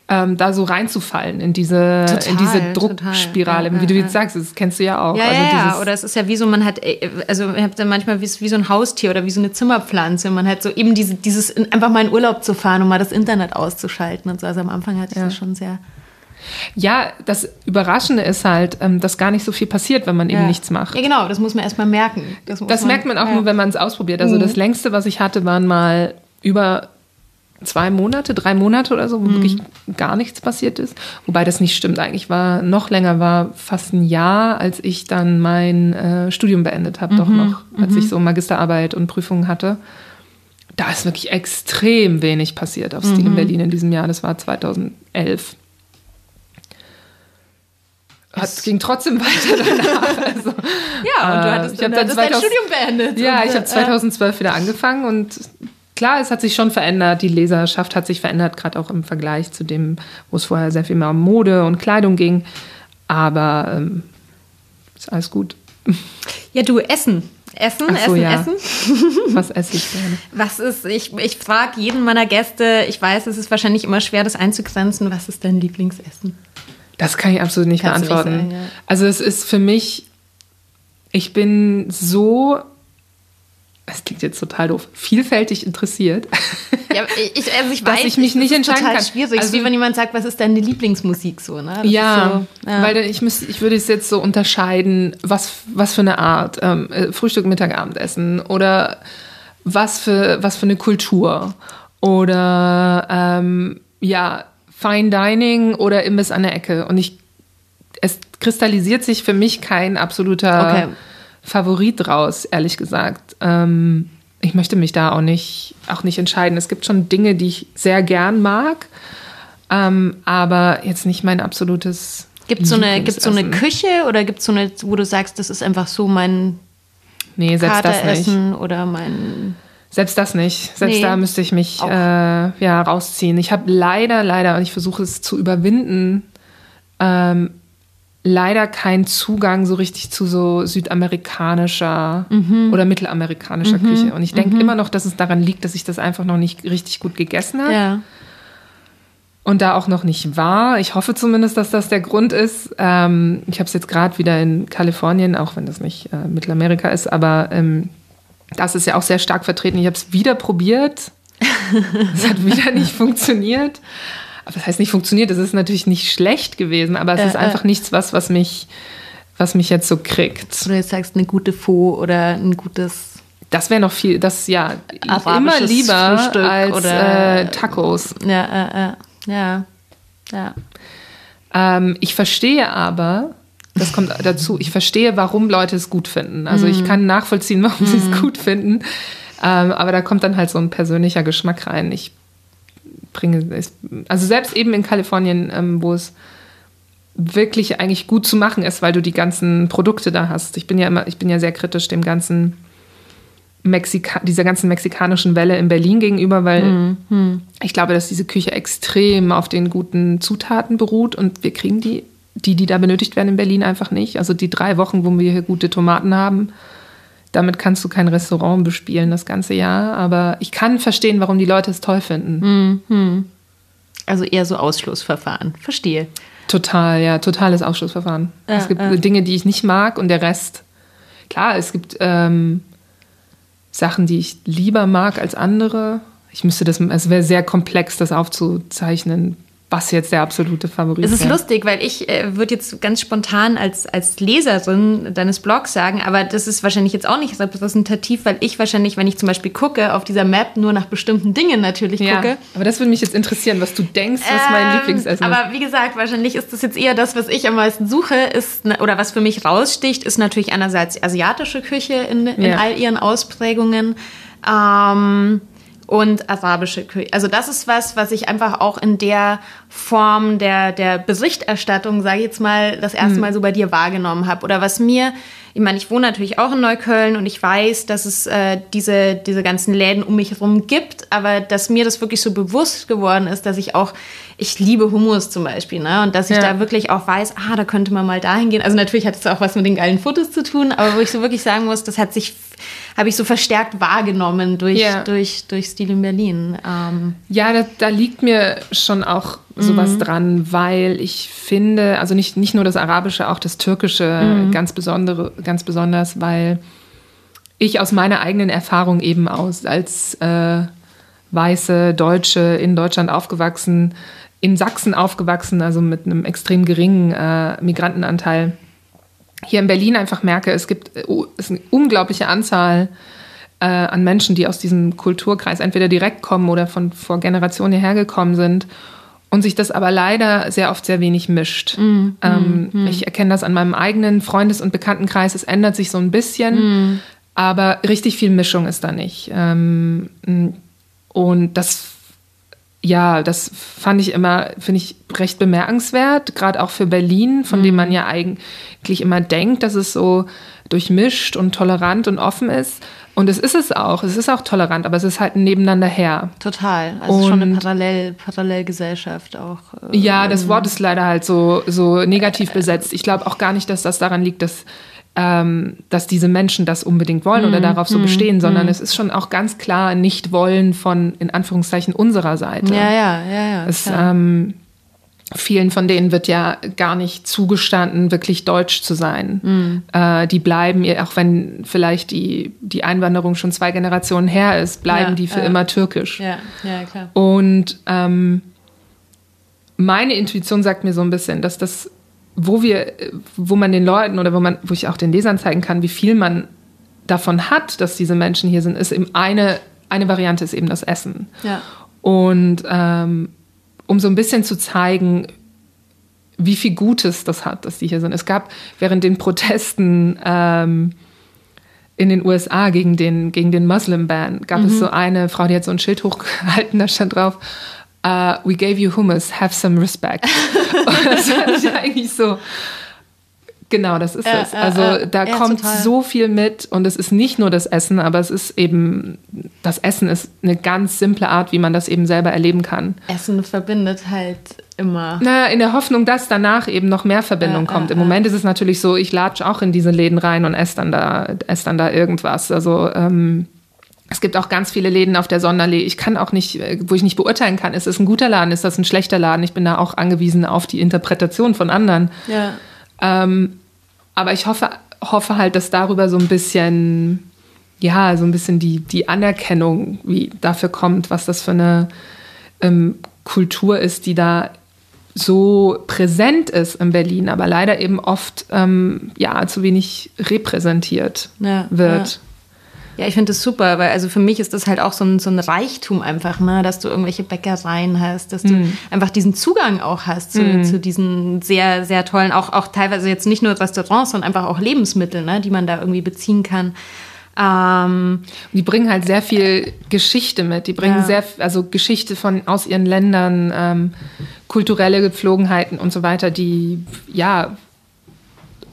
ähm, da so reinzufallen in diese, Total, in diese. Druckspirale. Ja, Wie du ja, jetzt sagst, das kennst du ja auch. Ja, also ja, ja. Oder es ist ja wie so, man hat, äh, also ihr habt dann manchmal wie, wie so ein Haustier oder wie so eine Zimmerpflanze. Man hat so eben diese, dieses, in- einfach mal in Urlaub zu fahren und mal das Internet auszuschalten und so. Also am Anfang hatte ich das schon sehr. Ja, das Überraschende ist halt, ähm, dass gar nicht so viel passiert, wenn man eben ja. nichts macht. Ja, genau, das muss man erstmal merken. muss Das merkt man auch ja. nur, wenn man es ausprobiert. Also das längste, was ich hatte, waren mal über zwei Monate, drei Monate oder so, wo wirklich gar nichts passiert ist. Wobei das nicht stimmt. Eigentlich war noch länger, war fast ein Jahr, als ich dann mein äh, Studium beendet habe, doch noch, als ich so Magisterarbeit und Prüfungen hatte. Da ist wirklich extrem wenig passiert auf Stil in Berlin in diesem Jahr. Das war 2011. Es ging trotzdem weiter danach. Also, Ja, und du Äh, hattest ich dann, hab dann hattest dein 2000 Studium beendet. ja, Und, ich habe äh, 2012 wieder angefangen und klar, es hat sich schon verändert. Die Leserschaft hat sich verändert, gerade auch im Vergleich zu dem, wo es vorher sehr viel mehr um Mode und Kleidung ging. Aber ähm, ist alles gut. Ja, du, Essen. Essen, so, Essen, ja. Essen. Was esse ich gerne? Was ist, ich, ich frage jeden meiner Gäste, ich weiß, es ist wahrscheinlich immer schwer, das einzugrenzen, was ist dein Lieblingsessen? Das kann ich absolut nicht Kannst du nicht beantworten. sagen, ja. Also es ist für mich, ich bin so, es klingt jetzt total doof, vielfältig interessiert. Ja, ich, also ich Dass weiß, ich mich es nicht entscheiden total kann. schwierig. Also- wie wenn jemand sagt, was ist deine Lieblingsmusik so, ne? Das ja, so, ja. weil ich, müsste, ich würde es jetzt so unterscheiden, was, was für eine Art, ähm, äh, Frühstück, Mittag, Abendessen oder was für, was für eine Kultur oder ähm, ja, Fine Dining oder Imbiss an der Ecke. Und ich, es kristallisiert sich für mich kein absoluter Okay. Favorit raus, ehrlich gesagt. Ähm, ich möchte mich da auch nicht, auch nicht entscheiden. Es gibt schon Dinge, die ich sehr gern mag, ähm, aber jetzt nicht mein absolutes. Gibt es so, eine, gibt's so eine. Küche oder gibt es so eine, wo du sagst, das ist einfach so mein Nee, selbst das nicht. Kateressen oder mein. Selbst das nicht. Selbst Nee. da müsste ich mich äh, ja, rausziehen. Ich habe leider, leider, und ich versuche es zu überwinden, ähm, leider keinen Zugang so richtig zu so südamerikanischer Mhm. oder mittelamerikanischer Küche. Und ich denke immer noch, dass es daran liegt, dass ich das einfach noch nicht richtig gut gegessen habe. Ja. und da auch noch nicht war. Ich hoffe zumindest, dass das der Grund ist. Ähm, ich habe es jetzt gerade wieder in Kalifornien, auch wenn das nicht äh, Mittelamerika ist, aber ähm, das ist ja auch sehr stark vertreten. Ich habe es wieder probiert. Es hat wieder nicht funktioniert. Aber das heißt nicht funktioniert, es ist natürlich nicht schlecht gewesen, aber es Äh, ist einfach nichts, was, was mich, was mich jetzt so kriegt. Oder jetzt sagst eine gute Pho oder ein gutes. Das wäre noch viel, das ja immer lieber Frühstück als oder- äh, Tacos. Ja, äh, äh, ja. Ja. Ähm, ich verstehe aber, das kommt dazu, ich verstehe, warum Leute es gut finden. Also Mhm. ich kann nachvollziehen, warum sie es gut finden. Ähm, aber da kommt dann halt so ein persönlicher Geschmack rein. Ich bringe es, also selbst eben in Kalifornien, ähm, wo es wirklich eigentlich gut zu machen ist, weil du die ganzen Produkte da hast. Ich bin ja immer, ich bin ja sehr kritisch dem ganzen Mexika dieser ganzen mexikanischen Welle in Berlin gegenüber, weil ich glaube, dass diese Küche extrem auf den guten Zutaten beruht und wir kriegen die, die, die da benötigt werden in Berlin einfach nicht. Also die drei Wochen, wo wir hier gute Tomaten haben, damit kannst du kein Restaurant bespielen das ganze Jahr. Aber ich kann verstehen, warum die Leute es toll finden. Also eher so Ausschlussverfahren. Verstehe. Total, ja, totales Ausschlussverfahren. Ja, es gibt ja. Dinge, die ich nicht mag und der Rest. Klar, es gibt ähm, Sachen, die ich lieber mag als andere. Ich müsste das, es wäre sehr komplex, das aufzuzeichnen, was jetzt der absolute Favorit Es ist lustig, weil ich äh, würde jetzt ganz spontan als, als Leserin deines Blogs sagen, aber das ist wahrscheinlich jetzt auch nicht repräsentativ, weil ich wahrscheinlich, wenn ich zum Beispiel gucke, auf dieser Map nur nach bestimmten Dingen natürlich Ja, gucke. aber das würde mich jetzt interessieren, was du denkst, was mein Ähm, Lieblingsessen ist. Aber wie gesagt, wahrscheinlich ist das jetzt eher das, was ich am meisten suche, ist, oder was für mich raussticht, ist natürlich einerseits asiatische Küche in, in Ja. all ihren Ausprägungen. Ähm, und arabische Küche. Also das ist was, was ich einfach auch in der Form der, der Berichterstattung, sage ich jetzt mal, das erste Mal so bei dir wahrgenommen habe. Oder was mir, ich meine, ich wohne natürlich auch in Neukölln und ich weiß, dass es äh, diese, diese ganzen Läden um mich herum gibt, aber dass mir das wirklich so bewusst geworden ist, dass ich auch, ich liebe Hummus zum Beispiel, ne? Und dass ich Ja. da wirklich auch weiß, ah, da könnte man mal dahin gehen. Also natürlich hat es auch was mit den geilen Fotos zu tun, aber wo ich so wirklich sagen muss, das hat sich, habe ich so verstärkt wahrgenommen durch, Ja. durch, durch Stil in Berlin. Ähm, Ja, da, da liegt mir schon auch sowas Mhm. dran, weil ich finde, also nicht, nicht nur das Arabische, auch das Türkische Mhm. ganz, besondere, ganz besonders, weil ich aus meiner eigenen Erfahrung eben aus als äh, weiße Deutsche in Deutschland aufgewachsen, in Sachsen aufgewachsen, also mit einem extrem geringen äh, Migrantenanteil, hier in Berlin einfach merke, es gibt äh, es eine unglaubliche Anzahl äh, an Menschen, die aus diesem Kulturkreis entweder direkt kommen oder von vor Generationen hierher gekommen sind und sich das aber leider sehr oft sehr wenig mischt. ähm, Ich erkenne das an meinem eigenen Freundes- und Bekanntenkreis. Es ändert sich so ein bisschen, aber richtig viel Mischung ist da nicht. Ähm, und das ja, das fand ich immer, finde ich recht bemerkenswert, gerade auch für Berlin, von dem man ja eigentlich immer denkt, dass es so durchmischt und tolerant und offen ist. Und es ist es auch. Es ist auch tolerant, aber es ist halt ein Nebeneinander her. Total. Also schon eine Parallel, Parallelgesellschaft auch. Äh, ja, das Wort ist leider halt so, so negativ besetzt. Ich glaube auch gar nicht, dass das daran liegt, dass, ähm, dass diese Menschen das unbedingt wollen oder mhm. darauf so mhm. bestehen, sondern mm. es ist schon auch ganz klar nicht wollen von, in Anführungszeichen, unserer Seite. Ja, ja, ja, ja. Es, ähm, vielen von denen wird ja gar nicht zugestanden, wirklich deutsch zu sein. Mhm. Äh, die bleiben, auch wenn vielleicht die, die Einwanderung schon zwei Generationen her ist, bleiben ja, die für äh, immer türkisch. Ja, ja, klar. Und ähm, meine Intuition sagt mir so ein bisschen, dass das, wo wir, wo man den Leuten oder wo man, wo ich auch den Lesern zeigen kann, wie viel man davon hat, dass diese Menschen hier sind, ist eben eine, eine Variante ist eben das Essen. Ja. Und ähm, um so ein bisschen zu zeigen, wie viel Gutes das hat, dass die hier sind. Es gab während den Protesten ähm, in den USA gegen den, gegen den Muslim Ban, gab mhm. es so eine Frau, die hat so ein Schild hochgehalten, da stand drauf, uh, we gave you hummus, have some respect. Und das fand ich eigentlich so, Genau, das ist äh, es. Also äh, da ja, kommt total. so viel mit und es ist nicht nur das Essen, aber es ist eben, das Essen ist eine ganz simple Art, wie man das eben selber erleben kann. Essen verbindet halt immer. Na, in der Hoffnung, dass danach eben noch mehr Verbindung äh, kommt. Im Moment ist es natürlich so, ich latsche auch in diese Läden rein und esse dann da, esse dann da irgendwas. Also ähm, es gibt auch ganz viele Läden auf der Sonderlee. Ich kann auch nicht, äh, wo ich nicht beurteilen kann, ist es ein guter Laden, ist das ein schlechter Laden. Ich bin da auch angewiesen auf die Interpretation von anderen. Ja. Ähm, aber ich hoffe, hoffe halt, dass darüber so ein bisschen, ja, so ein bisschen die, die Anerkennung wie dafür kommt, was das für eine ähm, Kultur ist, die da so präsent ist in Berlin, aber leider eben oft ähm, ja zu wenig repräsentiert ja, wird. Ja. Ja, ich finde das super, weil also für mich ist das halt auch so ein, so ein Reichtum einfach, ne, dass du irgendwelche Bäckereien hast, dass du mm. einfach diesen Zugang auch hast zu, mm. zu diesen sehr, sehr tollen, auch, auch teilweise jetzt nicht nur Restaurants, sondern einfach auch Lebensmittel, ne, die man da irgendwie beziehen kann. Ähm, die bringen halt sehr viel Geschichte mit. Die bringen ja. sehr, also Geschichte von aus ihren Ländern, ähm, kulturelle Gepflogenheiten und so weiter, die ja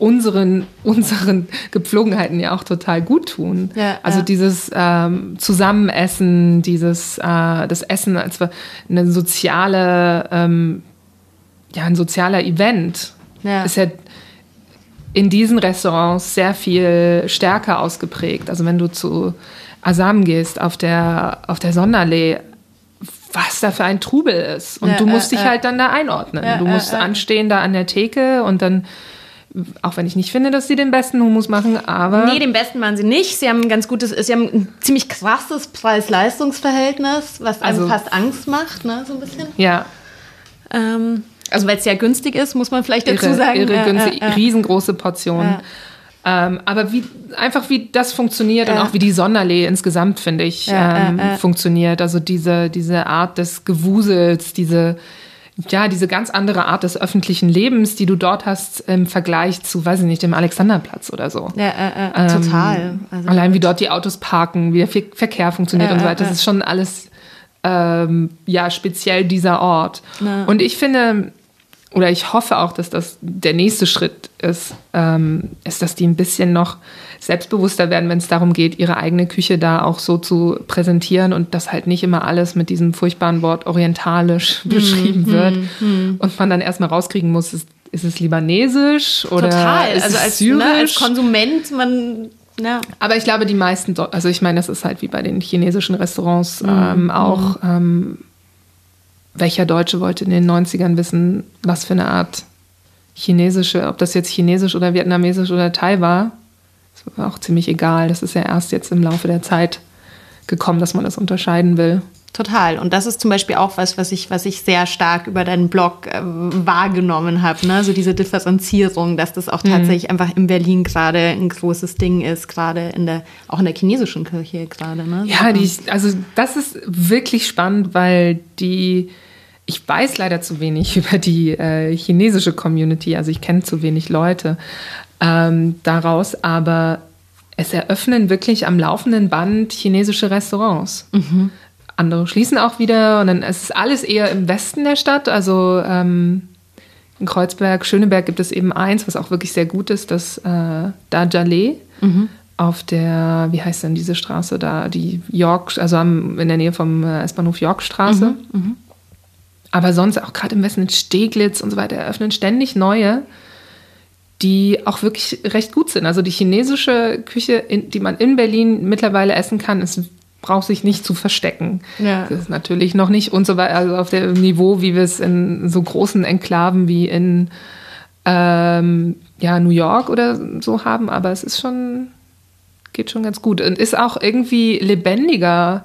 unseren, unseren Gepflogenheiten ja auch total gut tun. Ja, also ja. dieses ähm, Zusammenessen, dieses äh, das Essen als eine soziale, ähm, ja, ein sozialer Event ja. ist ja in diesen Restaurants sehr viel stärker ausgeprägt. Also wenn du zu Asam gehst auf der, auf der Sonderlee, was da für ein Trubel ist. Und ja, du musst äh, dich halt dann da einordnen. du musst anstehen da an der Theke und dann auch wenn ich nicht finde, dass sie den besten Hummus machen, aber. Nee, den besten machen sie nicht. Sie haben ein ganz gutes, sie haben ein ziemlich krasses Preis-Leistungs-Verhältnis, was einem also, fast Angst macht, ne, so ein bisschen. Ja. Ähm, also, weil es sehr günstig ist, muss man vielleicht dazu irre, sagen. Irre, ja, günstig, ja, ja. riesengroße Portionen. Ähm, aber wie, einfach wie das funktioniert und auch wie die Sonderlee insgesamt, finde ich, ähm, funktioniert. Also diese, diese Art des Gewusels, diese, ja, diese ganz andere Art des öffentlichen Lebens, die du dort hast im Vergleich zu, weiß ich nicht, dem Alexanderplatz oder so. Ja, äh, äh, ähm, total. Also allein wie dort die Autos parken, wie der Verkehr funktioniert äh, und so weiter. Das ist schon alles, ähm, ja, speziell dieser Ort. Ja. Und ich finde, oder ich hoffe auch, dass das der nächste Schritt ist, ähm, ist, dass die ein bisschen noch selbstbewusster werden, wenn es darum geht, ihre eigene Küche da auch so zu präsentieren und dass halt nicht immer alles mit diesem furchtbaren Wort orientalisch beschrieben mm, wird mm, und man dann erstmal rauskriegen muss, ist, ist es libanesisch oder Total. ist also es als, syrisch? Ne, als Konsument, man ja. Aber ich glaube, die meisten, also ich meine, das ist halt wie bei den chinesischen Restaurants mm, ähm, auch. Ähm, welcher Deutsche wollte in den 90ern wissen, was für eine Art chinesische, ob das jetzt chinesisch oder vietnamesisch oder Thai war? Das war auch ziemlich egal. Das ist ja erst jetzt im Laufe der Zeit gekommen, dass man das unterscheiden will. Total. Und das ist zum Beispiel auch was, was ich, was ich sehr stark über deinen Blog äh, wahrgenommen habe. Ne? So diese Differenzierung, dass das auch mhm. tatsächlich einfach in Berlin gerade ein großes Ding ist, gerade in der, auch in der chinesischen Kirche gerade. Ne? Ja, die, also das ist wirklich spannend, weil die, ich weiß leider zu wenig über die äh, chinesische Community, also ich kenne zu wenig Leute ähm, daraus, aber es eröffnen wirklich am laufenden Band chinesische Restaurants. Mhm andere schließen auch wieder und dann ist es alles eher im Westen der Stadt. Also ähm, in Kreuzberg, Schöneberg gibt es eben eins, was auch wirklich sehr gut ist, das äh, Dajale. Mhm. auf der, wie heißt denn diese Straße da, die York, also am, in der Nähe vom äh, S-Bahnhof Yorkstraße. Mhm, mh. Aber sonst auch gerade im Westen in Steglitz und so weiter eröffnen ständig neue, die auch wirklich recht gut sind. Also die chinesische Küche, die man in Berlin mittlerweile essen kann, ist braucht sich nicht zu verstecken. Ja. Das ist natürlich noch nicht und so weiter, also auf dem Niveau, wie wir es in so großen Enklaven wie in ähm, ja, New York oder so haben, aber es ist schon, geht schon ganz gut und ist auch irgendwie lebendiger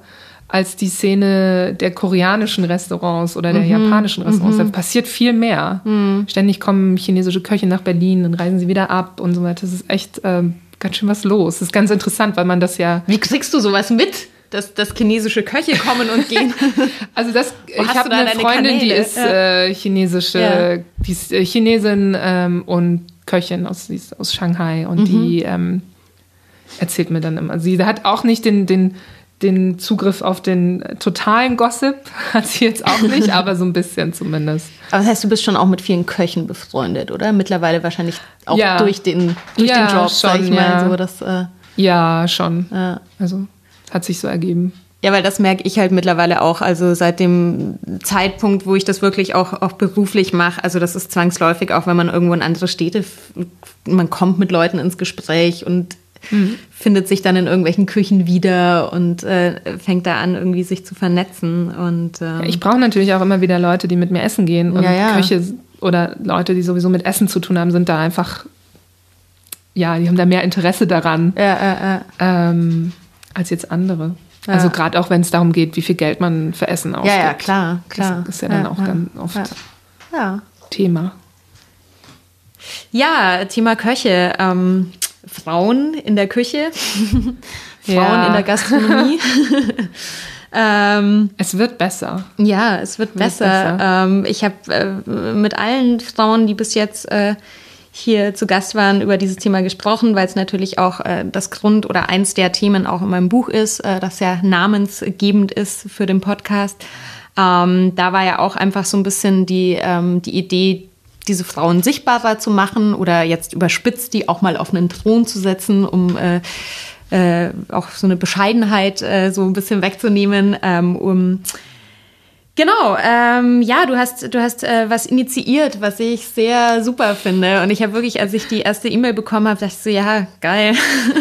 als die Szene der koreanischen Restaurants oder der mhm. japanischen Restaurants. Mhm. Da passiert viel mehr. Mhm. Ständig kommen chinesische Köche nach Berlin, dann reisen sie wieder ab und so weiter. Das ist echt ähm, ganz schön was los. Das ist ganz interessant, weil man das ja. Wie kriegst du sowas mit? Dass, dass chinesische Köche kommen und gehen. Also das, ich habe eine Freundin, Kanäle? die ist ja. äh, chinesische, ja. die ist äh, Chinesin ähm, und Köchin aus, aus Shanghai und mhm. die ähm, erzählt mir dann immer. Sie hat auch nicht den, den, den Zugriff auf den totalen Gossip, hat sie jetzt auch nicht, aber so ein bisschen zumindest. Aber das heißt, du bist schon auch mit vielen Köchen befreundet, oder? Mittlerweile wahrscheinlich auch ja. durch den, durch den Job, schon, sag ich mal. So, dass, äh, ja, schon. Also hat sich so ergeben. Ja, weil das merke ich halt mittlerweile auch. Also seit dem Zeitpunkt, wo ich das wirklich auch, auch beruflich mache, also das ist zwangsläufig, auch wenn man irgendwo in andere Städte, man kommt mit Leuten ins Gespräch und mhm. findet sich dann in irgendwelchen Küchen wieder und äh, fängt da an, irgendwie sich zu vernetzen. Und, ähm, ja, ich brauche natürlich auch immer wieder Leute, die mit mir essen gehen und ja, ja. Köche oder Leute, die sowieso mit Essen zu tun haben, sind da einfach, ja, die haben da mehr Interesse daran. Ja, ja, ja. Ähm, als jetzt andere. Ja. Also gerade auch wenn es darum geht, wie viel Geld man für Essen ausgibt. Ja, ja, klar, klar. Das ist ja dann ja, auch ganz oft Thema. Ja, Thema Köche. Ähm, Frauen in der Küche, Frauen in der Gastronomie. ähm, es wird besser. Ja, es wird, wird besser. besser. Ähm, ich habe äh, mit allen Frauen, die bis jetzt äh, hier zu Gast waren, über dieses Thema gesprochen, weil es natürlich auch äh, das Grund oder eins der Themen auch in meinem Buch ist, äh, das ja namensgebend ist für den Podcast. Ähm, da war ja auch einfach so ein bisschen die, ähm, die Idee, diese Frauen sichtbarer zu machen oder jetzt überspitzt die auch mal auf einen Thron zu setzen, um äh, äh, auch so eine Bescheidenheit äh, so ein bisschen wegzunehmen, ähm, um Genau, ähm, ja, du hast, du hast äh, was initiiert, was ich sehr super finde. Und ich habe wirklich, als ich die erste E-Mail bekommen habe, dachte ich so, ja, geil.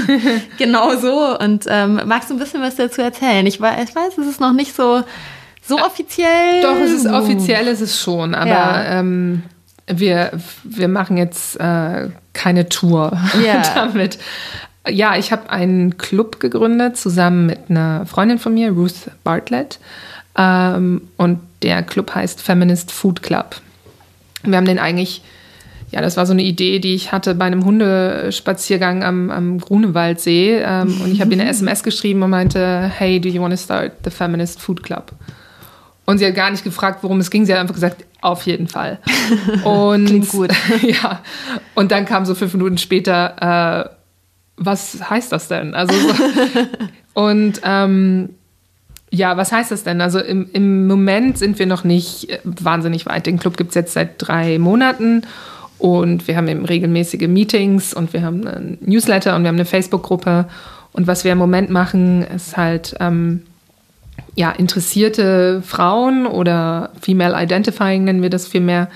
genau so. Und ähm, magst du ein bisschen was dazu erzählen? Ich weiß, ich weiß, es ist noch nicht so, so offiziell. Doch, es ist offiziell, ist es schon, aber ja. ähm, wir, wir machen jetzt äh, keine Tour ja. damit. Ja, ich habe einen Club gegründet, zusammen mit einer Freundin von mir, Ruth Bartlett. Ähm, und der Club heißt Feminist Food Club. Wir haben den eigentlich, ja, das war so eine Idee, die ich hatte bei einem Hundespaziergang am, am Grunewaldsee. Ähm, und ich habe ihr eine SMS geschrieben und meinte, hey, do you want to start the Feminist Food Club? Und sie hat gar nicht gefragt, worum es ging. Sie hat einfach gesagt, auf jeden Fall. Und, Klingt gut. ja. Und dann kam so fünf Minuten später, äh, was heißt das denn? Also so, und ähm, ja, was heißt das denn? Also im, im Moment sind wir noch nicht äh, wahnsinnig weit. Den Club gibt es jetzt seit drei Monaten und wir haben eben regelmäßige Meetings und wir haben einen Newsletter und wir haben eine Facebook-Gruppe. Und was wir im Moment machen, ist halt ähm, ja, interessierte Frauen oder Female Identifying nennen wir das vielmehr,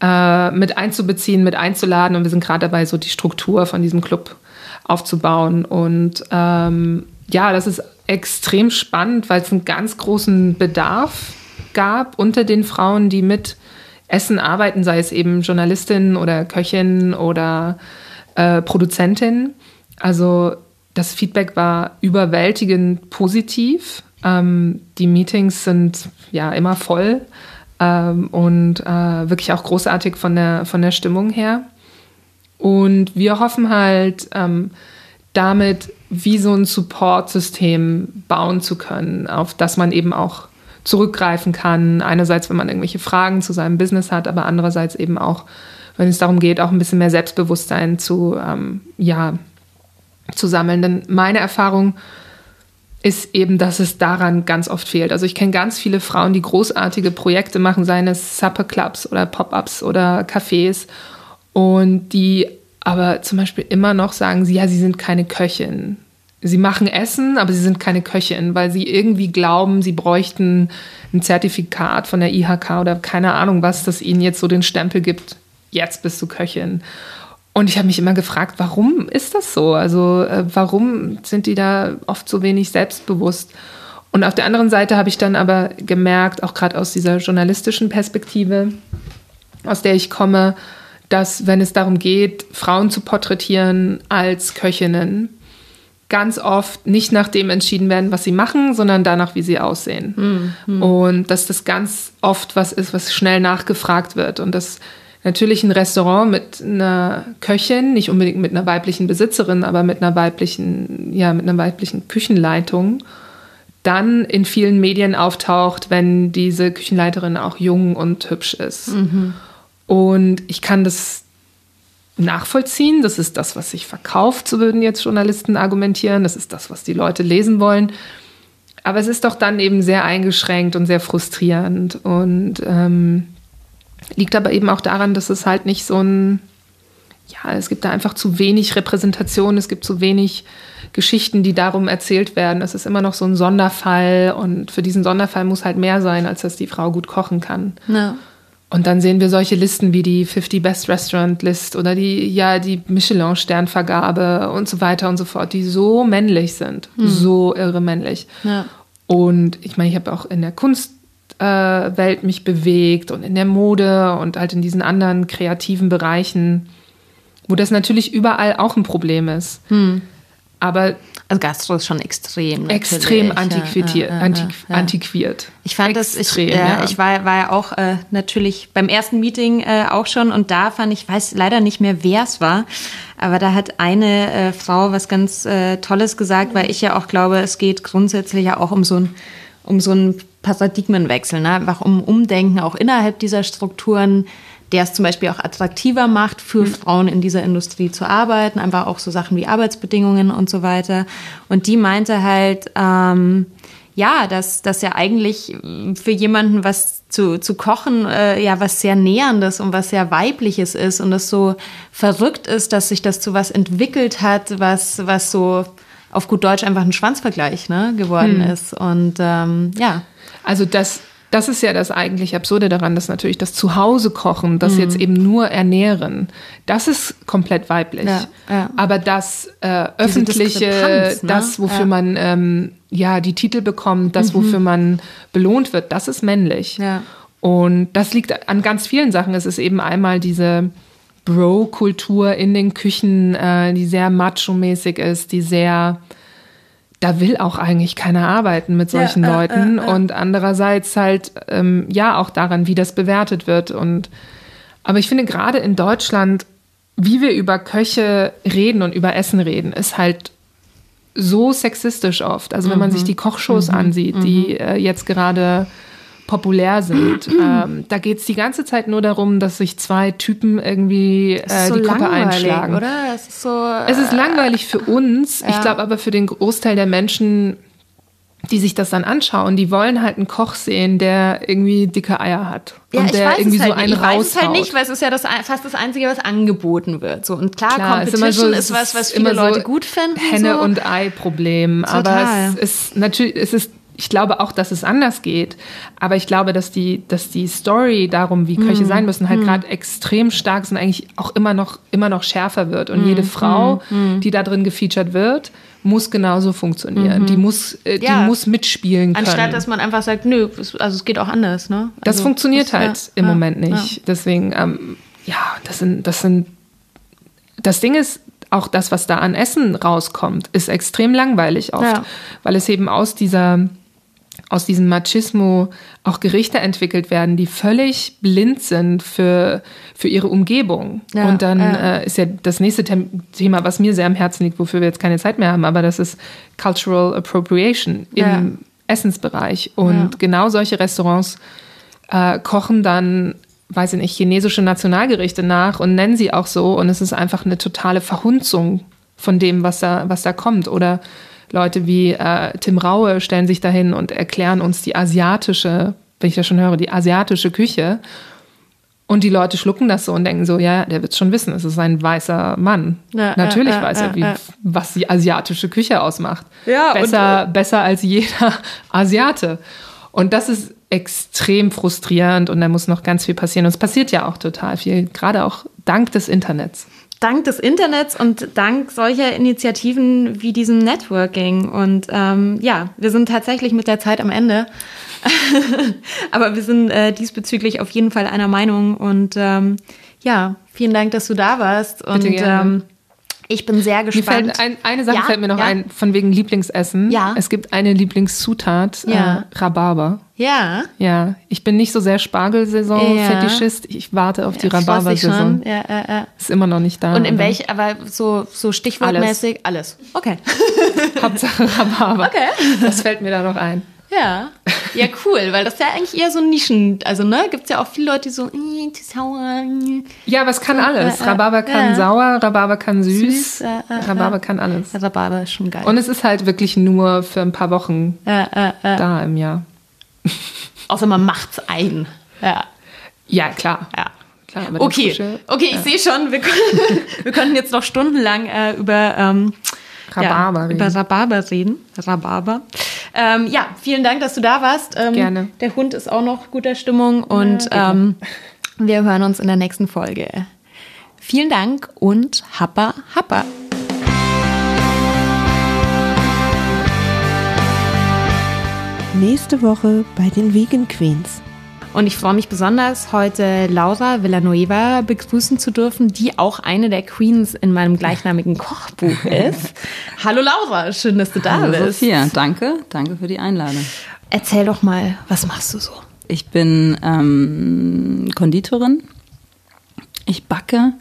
äh, mit einzubeziehen, mit einzuladen. Und wir sind gerade dabei, so die Struktur von diesem Club aufzubauen. Und ähm, ja, das ist extrem spannend, weil es einen ganz großen Bedarf gab unter den Frauen, die mit Essen arbeiten, sei es eben Journalistin oder Köchin oder äh, Produzentin. Also das Feedback war überwältigend positiv. Ähm, die Meetings sind ja immer voll ähm, und äh, wirklich auch großartig von der, von der Stimmung her. Und wir hoffen halt ähm, damit wie so ein Support-System bauen zu können, auf das man eben auch zurückgreifen kann. Einerseits, wenn man irgendwelche Fragen zu seinem Business hat, aber andererseits eben auch, wenn es darum geht, auch ein bisschen mehr Selbstbewusstsein zu, ähm, ja, zu sammeln. Denn meine Erfahrung ist eben, dass es daran ganz oft fehlt. Also ich kenne ganz viele Frauen, die großartige Projekte machen, seien es Supper Clubs oder Pop-ups oder Cafés und die aber zum Beispiel immer noch sagen sie, ja, sie sind keine Köchin. Sie machen Essen, aber sie sind keine Köchin, weil sie irgendwie glauben, sie bräuchten ein Zertifikat von der IHK oder keine Ahnung was, das ihnen jetzt so den Stempel gibt, jetzt bist du Köchin. Und ich habe mich immer gefragt, warum ist das so? Also äh, warum sind die da oft so wenig selbstbewusst? Und auf der anderen Seite habe ich dann aber gemerkt, auch gerade aus dieser journalistischen Perspektive, aus der ich komme, dass wenn es darum geht, Frauen zu porträtieren als Köchinnen, ganz oft nicht nach dem entschieden werden, was sie machen, sondern danach, wie sie aussehen. Mhm. Und dass das ganz oft was ist, was schnell nachgefragt wird. Und dass natürlich ein Restaurant mit einer Köchin, nicht unbedingt mit einer weiblichen Besitzerin, aber mit einer weiblichen, ja, mit einer weiblichen Küchenleitung dann in vielen Medien auftaucht, wenn diese Küchenleiterin auch jung und hübsch ist. Mhm. Und ich kann das nachvollziehen. Das ist das, was sich verkauft, so würden jetzt Journalisten argumentieren. Das ist das, was die Leute lesen wollen. Aber es ist doch dann eben sehr eingeschränkt und sehr frustrierend und ähm, liegt aber eben auch daran, dass es halt nicht so ein, ja, es gibt da einfach zu wenig Repräsentation, es gibt zu wenig Geschichten, die darum erzählt werden. Es ist immer noch so ein Sonderfall und für diesen Sonderfall muss halt mehr sein, als dass die Frau gut kochen kann. Ja. Und dann sehen wir solche Listen wie die 50 Best Restaurant List oder die, ja, die Michelin-Sternvergabe und so weiter und so fort, die so männlich sind. Hm. So irre männlich. Ja. Und ich meine, ich habe auch in der Kunstwelt äh, mich bewegt und in der Mode und halt in diesen anderen kreativen Bereichen, wo das natürlich überall auch ein Problem ist. Hm. Aber also Gastro ist schon extrem. Extrem antiquiert. Ja, ja, ja, antiquiert. Ich fand extrem, das, ich, ja, ich war, war ja auch äh, natürlich beim ersten Meeting äh, auch schon und da fand ich, weiß leider nicht mehr, wer es war, aber da hat eine äh, Frau was ganz äh, Tolles gesagt, weil ich ja auch glaube, es geht grundsätzlich ja auch um so ein um so einen Paradigmenwechsel, ne? einfach um Umdenken auch innerhalb dieser Strukturen der es zum Beispiel auch attraktiver macht, für mhm. Frauen in dieser Industrie zu arbeiten, einfach auch so Sachen wie Arbeitsbedingungen und so weiter. Und die meinte halt, ähm, ja, dass das ja eigentlich für jemanden was zu, zu kochen, äh, ja, was sehr Näherndes und was sehr Weibliches ist und es so verrückt ist, dass sich das zu was entwickelt hat, was, was so auf gut Deutsch einfach ein Schwanzvergleich ne, geworden hm. ist. Und ähm, ja. Also das das ist ja das eigentlich Absurde daran, dass natürlich das Zuhause kochen, das mhm. jetzt eben nur ernähren, das ist komplett weiblich. Ja, ja. Aber das äh, öffentliche, ne? das, wofür ja. man ähm, ja die Titel bekommt, das, mhm. wofür man belohnt wird, das ist männlich. Und das liegt an ganz vielen Sachen. Es ist eben einmal diese Bro-Kultur in den Küchen, äh, die sehr macho-mäßig ist, die sehr da will auch eigentlich keiner arbeiten mit solchen ja, Leuten. Äh, äh, äh. Und andererseits halt, ähm, ja, auch daran, wie das bewertet wird. Und aber ich finde gerade in Deutschland, wie wir über Köche reden und über Essen reden, ist halt so sexistisch oft. Also wenn man sich mhm. die Kochshows mhm. ansieht, die mhm. äh, jetzt gerade populär sind. ähm, da geht es die ganze Zeit nur darum, dass sich zwei Typen irgendwie äh, so die Kuppe einschlagen. Oder? Es ist, so, es ist langweilig für uns. Ja. Ich glaube aber für den Großteil der Menschen, die sich das dann anschauen, die wollen halt einen Koch sehen, der irgendwie dicke Eier hat. Ja, und der irgendwie halt so einen Ich weiß es halt nicht, weil es ist ja das, fast das Einzige, was angeboten wird. So. Und klar, klar Competition ist, so, ist, was, was viele so Leute gut finden. Henne- so. und Ei-Problem. Aber es ist natürlich, es ist ich glaube auch, dass es anders geht. Aber ich glaube, dass die, dass die Story darum, wie Köche mm. sein müssen, halt mm. gerade extrem stark ist und eigentlich auch immer noch, immer noch schärfer wird. Und mm. jede Frau, mhm. die da drin gefeatured wird, muss genauso funktionieren. -hmm. Die muss, äh, die ja. muss mitspielen können. Anstatt, dass man einfach sagt, nö, also es geht auch anders. Ne? Also, das funktioniert das, halt ja, im ja, Moment nicht. Deswegen, ähm, ja, das sind, das sind, das Ding ist, auch das, was da an Essen rauskommt, ist extrem langweilig oft, weil es eben aus dieser aus diesem Machismo auch Gerichte entwickelt werden, die völlig blind sind für, für ihre Umgebung. Ja, und dann ja. Äh, ist ja das nächste Thema, was mir sehr am Herzen liegt, wofür wir jetzt keine Zeit mehr haben, aber das ist Cultural Appropriation im ja. Essensbereich. Und genau solche Restaurants äh, kochen dann weiß ich nicht, chinesische Nationalgerichte nach und nennen sie auch so. Und es ist einfach eine totale Verhunzung von dem, was da, was da kommt. Oder Leute wie äh, Tim Raue stellen sich dahin und erklären uns die asiatische, wenn ich das schon höre, die asiatische Küche. Und die Leute schlucken das so und denken so, ja, der wird schon wissen, es ist ein weißer Mann. Ja, Natürlich ja, ja, weiß er, wie, ja. was die asiatische Küche ausmacht. Ja, und, besser, besser als jeder Asiate. Und das ist extrem frustrierend und da muss noch ganz viel passieren. Und es passiert ja auch total viel, gerade auch dank des Internets. Dank des Internets und dank solcher Initiativen wie diesem Networking. Und ähm, ja, wir sind tatsächlich mit der Zeit am Ende. Aber wir sind äh, diesbezüglich auf jeden Fall einer Meinung. Und ähm, ja, vielen Dank, dass du da warst. Und Bitte gerne. ähm, ich bin sehr Mir gespannt. fällt ein, eine Sache Ja, fällt mir noch ja. ein, von wegen Lieblingsessen. Ja. Es gibt eine Lieblingszutat, Ja. äh, Rhabarber. ja, Ja, ich bin nicht so sehr. Spargelsaison-Fetischist. Ich warte auf die Rhabarber-Saison. Ja, ja, ja. Ist immer noch nicht da. Und in welch, aber so, so stichwortmäßig alles. Okay. Hauptsache Rhabarber. Okay. Das fällt mir da noch ein. Ja. Ja, cool, weil das ist ja eigentlich eher so ein Nischen, also ne, gibt's ja auch viele Leute, die so, äh, zu sauer. äh. Ja, aber es kann alles. äh, Rhabarber kann ja. sauer, Rhabarber kann süß. Süß, äh, äh, Rhabarber kann alles. Rhabarber ist schon geil. Und es ist halt wirklich nur für ein paar Wochen äh, äh, äh. da im Jahr. Außer man macht's ein. Ja. Ja, klar. Ja. klar Okay, frische okay, ich sehe schon, wir, wir könnten jetzt noch stundenlang äh, über ähm, Rhabarber ja, reden. über Rhabarber reden. Rhabarber. Ähm, ja, vielen Dank, dass du da warst. Ähm, Gerne. Der Hund ist auch noch guter Stimmung und noch. ähm, wir hören uns in der nächsten Folge. Vielen Dank und Happa Happa. Nächste Woche bei den Vegan Queens. Und ich freue mich besonders, heute Laura Villanueva begrüßen zu dürfen, die auch eine der Queens in meinem gleichnamigen Kochbuch ist. Hallo Laura, schön, dass du da Hallo bist. Sophia, danke, danke für die Einladung. Erzähl doch mal, was machst du so? Ich bin ähm, Konditorin. Ich backe.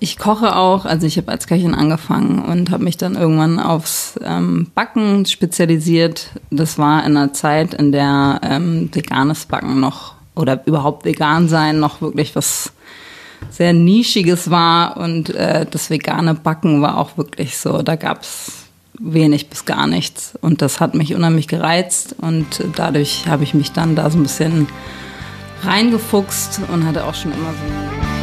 Ich koche auch. Also ich habe als Köchin angefangen und habe mich dann irgendwann aufs ähm, Backen spezialisiert. Das war in einer Zeit, in der ähm, veganes Backen noch oder überhaupt vegan sein noch wirklich was sehr nischiges war und äh, das vegane Backen war auch wirklich so. Da gab's wenig bis gar nichts und das hat mich unheimlich gereizt und dadurch habe ich mich dann da so ein bisschen reingefuchst und hatte auch schon immer so